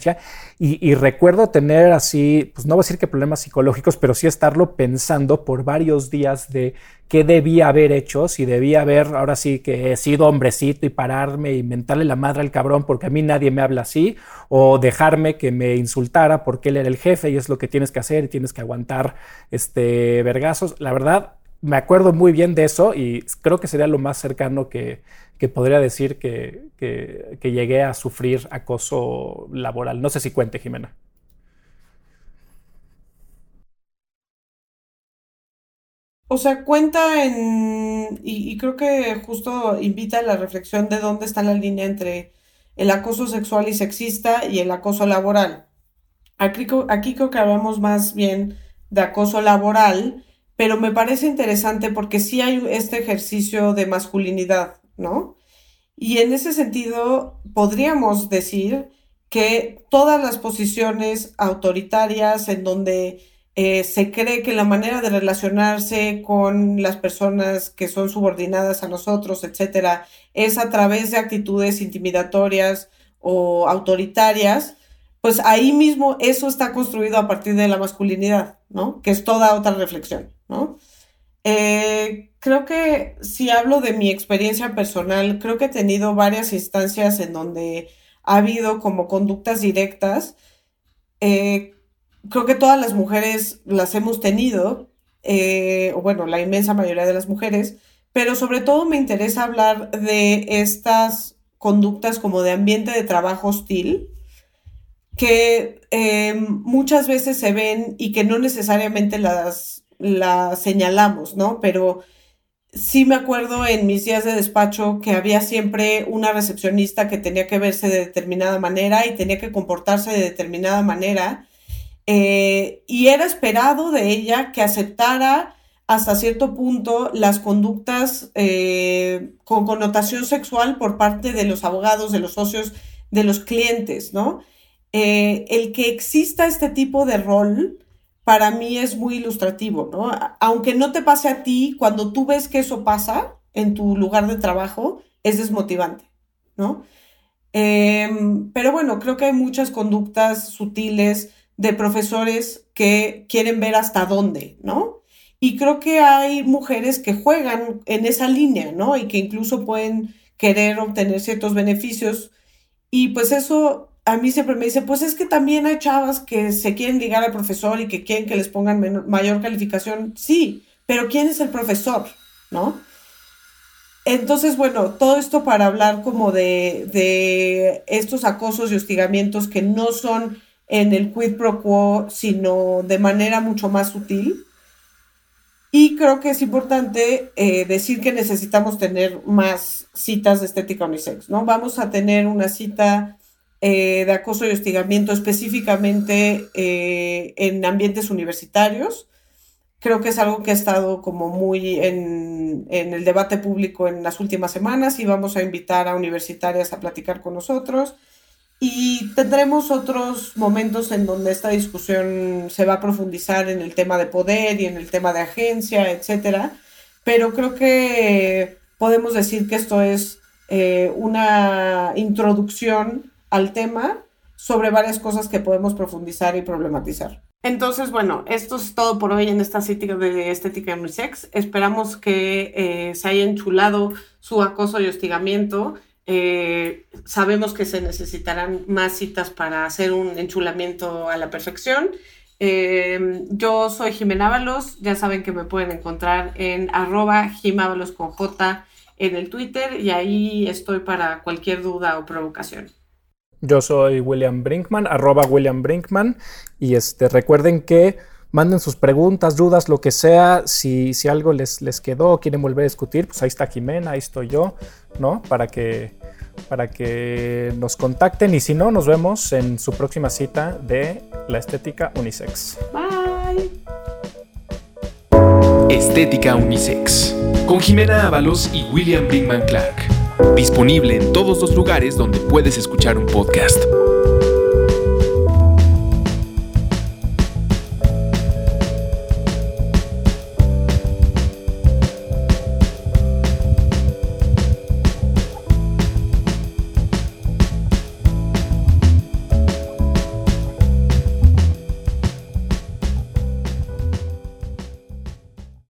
y, y recuerdo tener así, pues no voy a decir que problemas psicológicos, pero sí estarlo pensando por varios días de qué debía haber hecho, si debía haber, ahora sí que he sido hombrecito y pararme y mentarle la madre al cabrón porque a mí nadie me habla así, o dejarme que me insultara porque él era el jefe y es lo que tienes que hacer y tienes que aguantar este vergazos. La verdad, me acuerdo muy bien de eso y creo que sería lo más cercano que, podría decir que, que, que llegué a sufrir acoso laboral. No sé si cuente, Jimena. O sea, cuenta en, y, creo que justo invita a la reflexión de dónde está la línea entre el acoso sexual y sexista y el acoso laboral. Aquí, aquí creo que hablamos más bien de acoso laboral, pero me parece interesante porque sí hay este ejercicio de masculinidad, ¿no? Y en ese sentido, podríamos decir que todas las posiciones autoritarias en donde eh, se cree que la manera de relacionarse con las personas que son subordinadas a nosotros, etcétera, es a través de actitudes intimidatorias o autoritarias, pues ahí mismo eso está construido a partir de la masculinidad, ¿no? Que es toda otra reflexión, ¿no? Eh, creo que si hablo de mi experiencia personal, creo que he tenido varias instancias en donde ha habido como conductas directas. Eh, creo que todas las mujeres las hemos tenido, eh, o bueno, la inmensa mayoría de las mujeres, pero sobre todo me interesa hablar de estas conductas como de ambiente de trabajo hostil, que eh, muchas veces se ven y que no necesariamente las señalamos, ¿no? Pero sí me acuerdo en mis días de despacho que había siempre una recepcionista que tenía que verse de determinada manera y tenía que comportarse de determinada manera eh, y era esperado de ella que aceptara hasta cierto punto las conductas eh, con connotación sexual por parte de los abogados, de los socios, de los clientes, ¿no? Eh, el que exista este tipo de rol para mí es muy ilustrativo, ¿no? Aunque no te pase a ti, cuando tú ves que eso pasa en tu lugar de trabajo, es desmotivante, ¿no? Em, pero bueno, creo que hay muchas conductas sutiles, de profesores que quieren ver hasta dónde, ¿no? Y creo que hay mujeres que juegan en esa línea, ¿no? Y que incluso pueden querer obtener ciertos beneficios. Y pues eso a mí siempre me dice, pues es que también hay chavas que se quieren ligar al profesor y que quieren que les pongan mayor calificación. Sí, pero ¿quién es el profesor? ¿No? Entonces, bueno, todo esto para hablar como de, de estos acosos y hostigamientos que no son en el quid pro quo, sino de manera mucho más sutil. Y creo que es importante eh, decir que necesitamos tener más citas de estética unisex, ¿no? Vamos a tener una cita eh, de acoso y hostigamiento específicamente eh, en ambientes universitarios. Creo que es algo que ha estado como muy en, en el debate público en las últimas semanas y vamos a invitar a universitarias a platicar con nosotros. Y tendremos otros momentos en donde esta discusión se va a profundizar en el tema de poder y en el tema de agencia, etcétera. Pero creo que podemos decir que esto es eh, una introducción al tema sobre varias cosas que podemos profundizar y problematizar. Entonces, bueno, esto es todo por hoy en esta cita de Estética Unisex. Esperamos que eh, se haya enchulado su acoso y hostigamiento eh, sabemos que se necesitarán más citas para hacer un enchulamiento a la perfección. Eh, yo soy Jimena Ábalos, ya saben que me pueden encontrar en arroba jimábalos con J en el Twitter y ahí estoy para cualquier duda o provocación. Yo soy William Brinkman, arroba William Brinkman y este, recuerden que manden sus preguntas, dudas, lo que sea. Si, si algo les, les quedó, quieren volver a discutir, pues ahí está Jimena, ahí estoy yo, ¿no? Para que, para que nos contacten y si no, nos vemos en su próxima cita de la estética unisex. Bye. Estética Unisex con Jimena Ábalos y William Brinkman Clark. Disponible en todos los lugares donde puedes escuchar un podcast.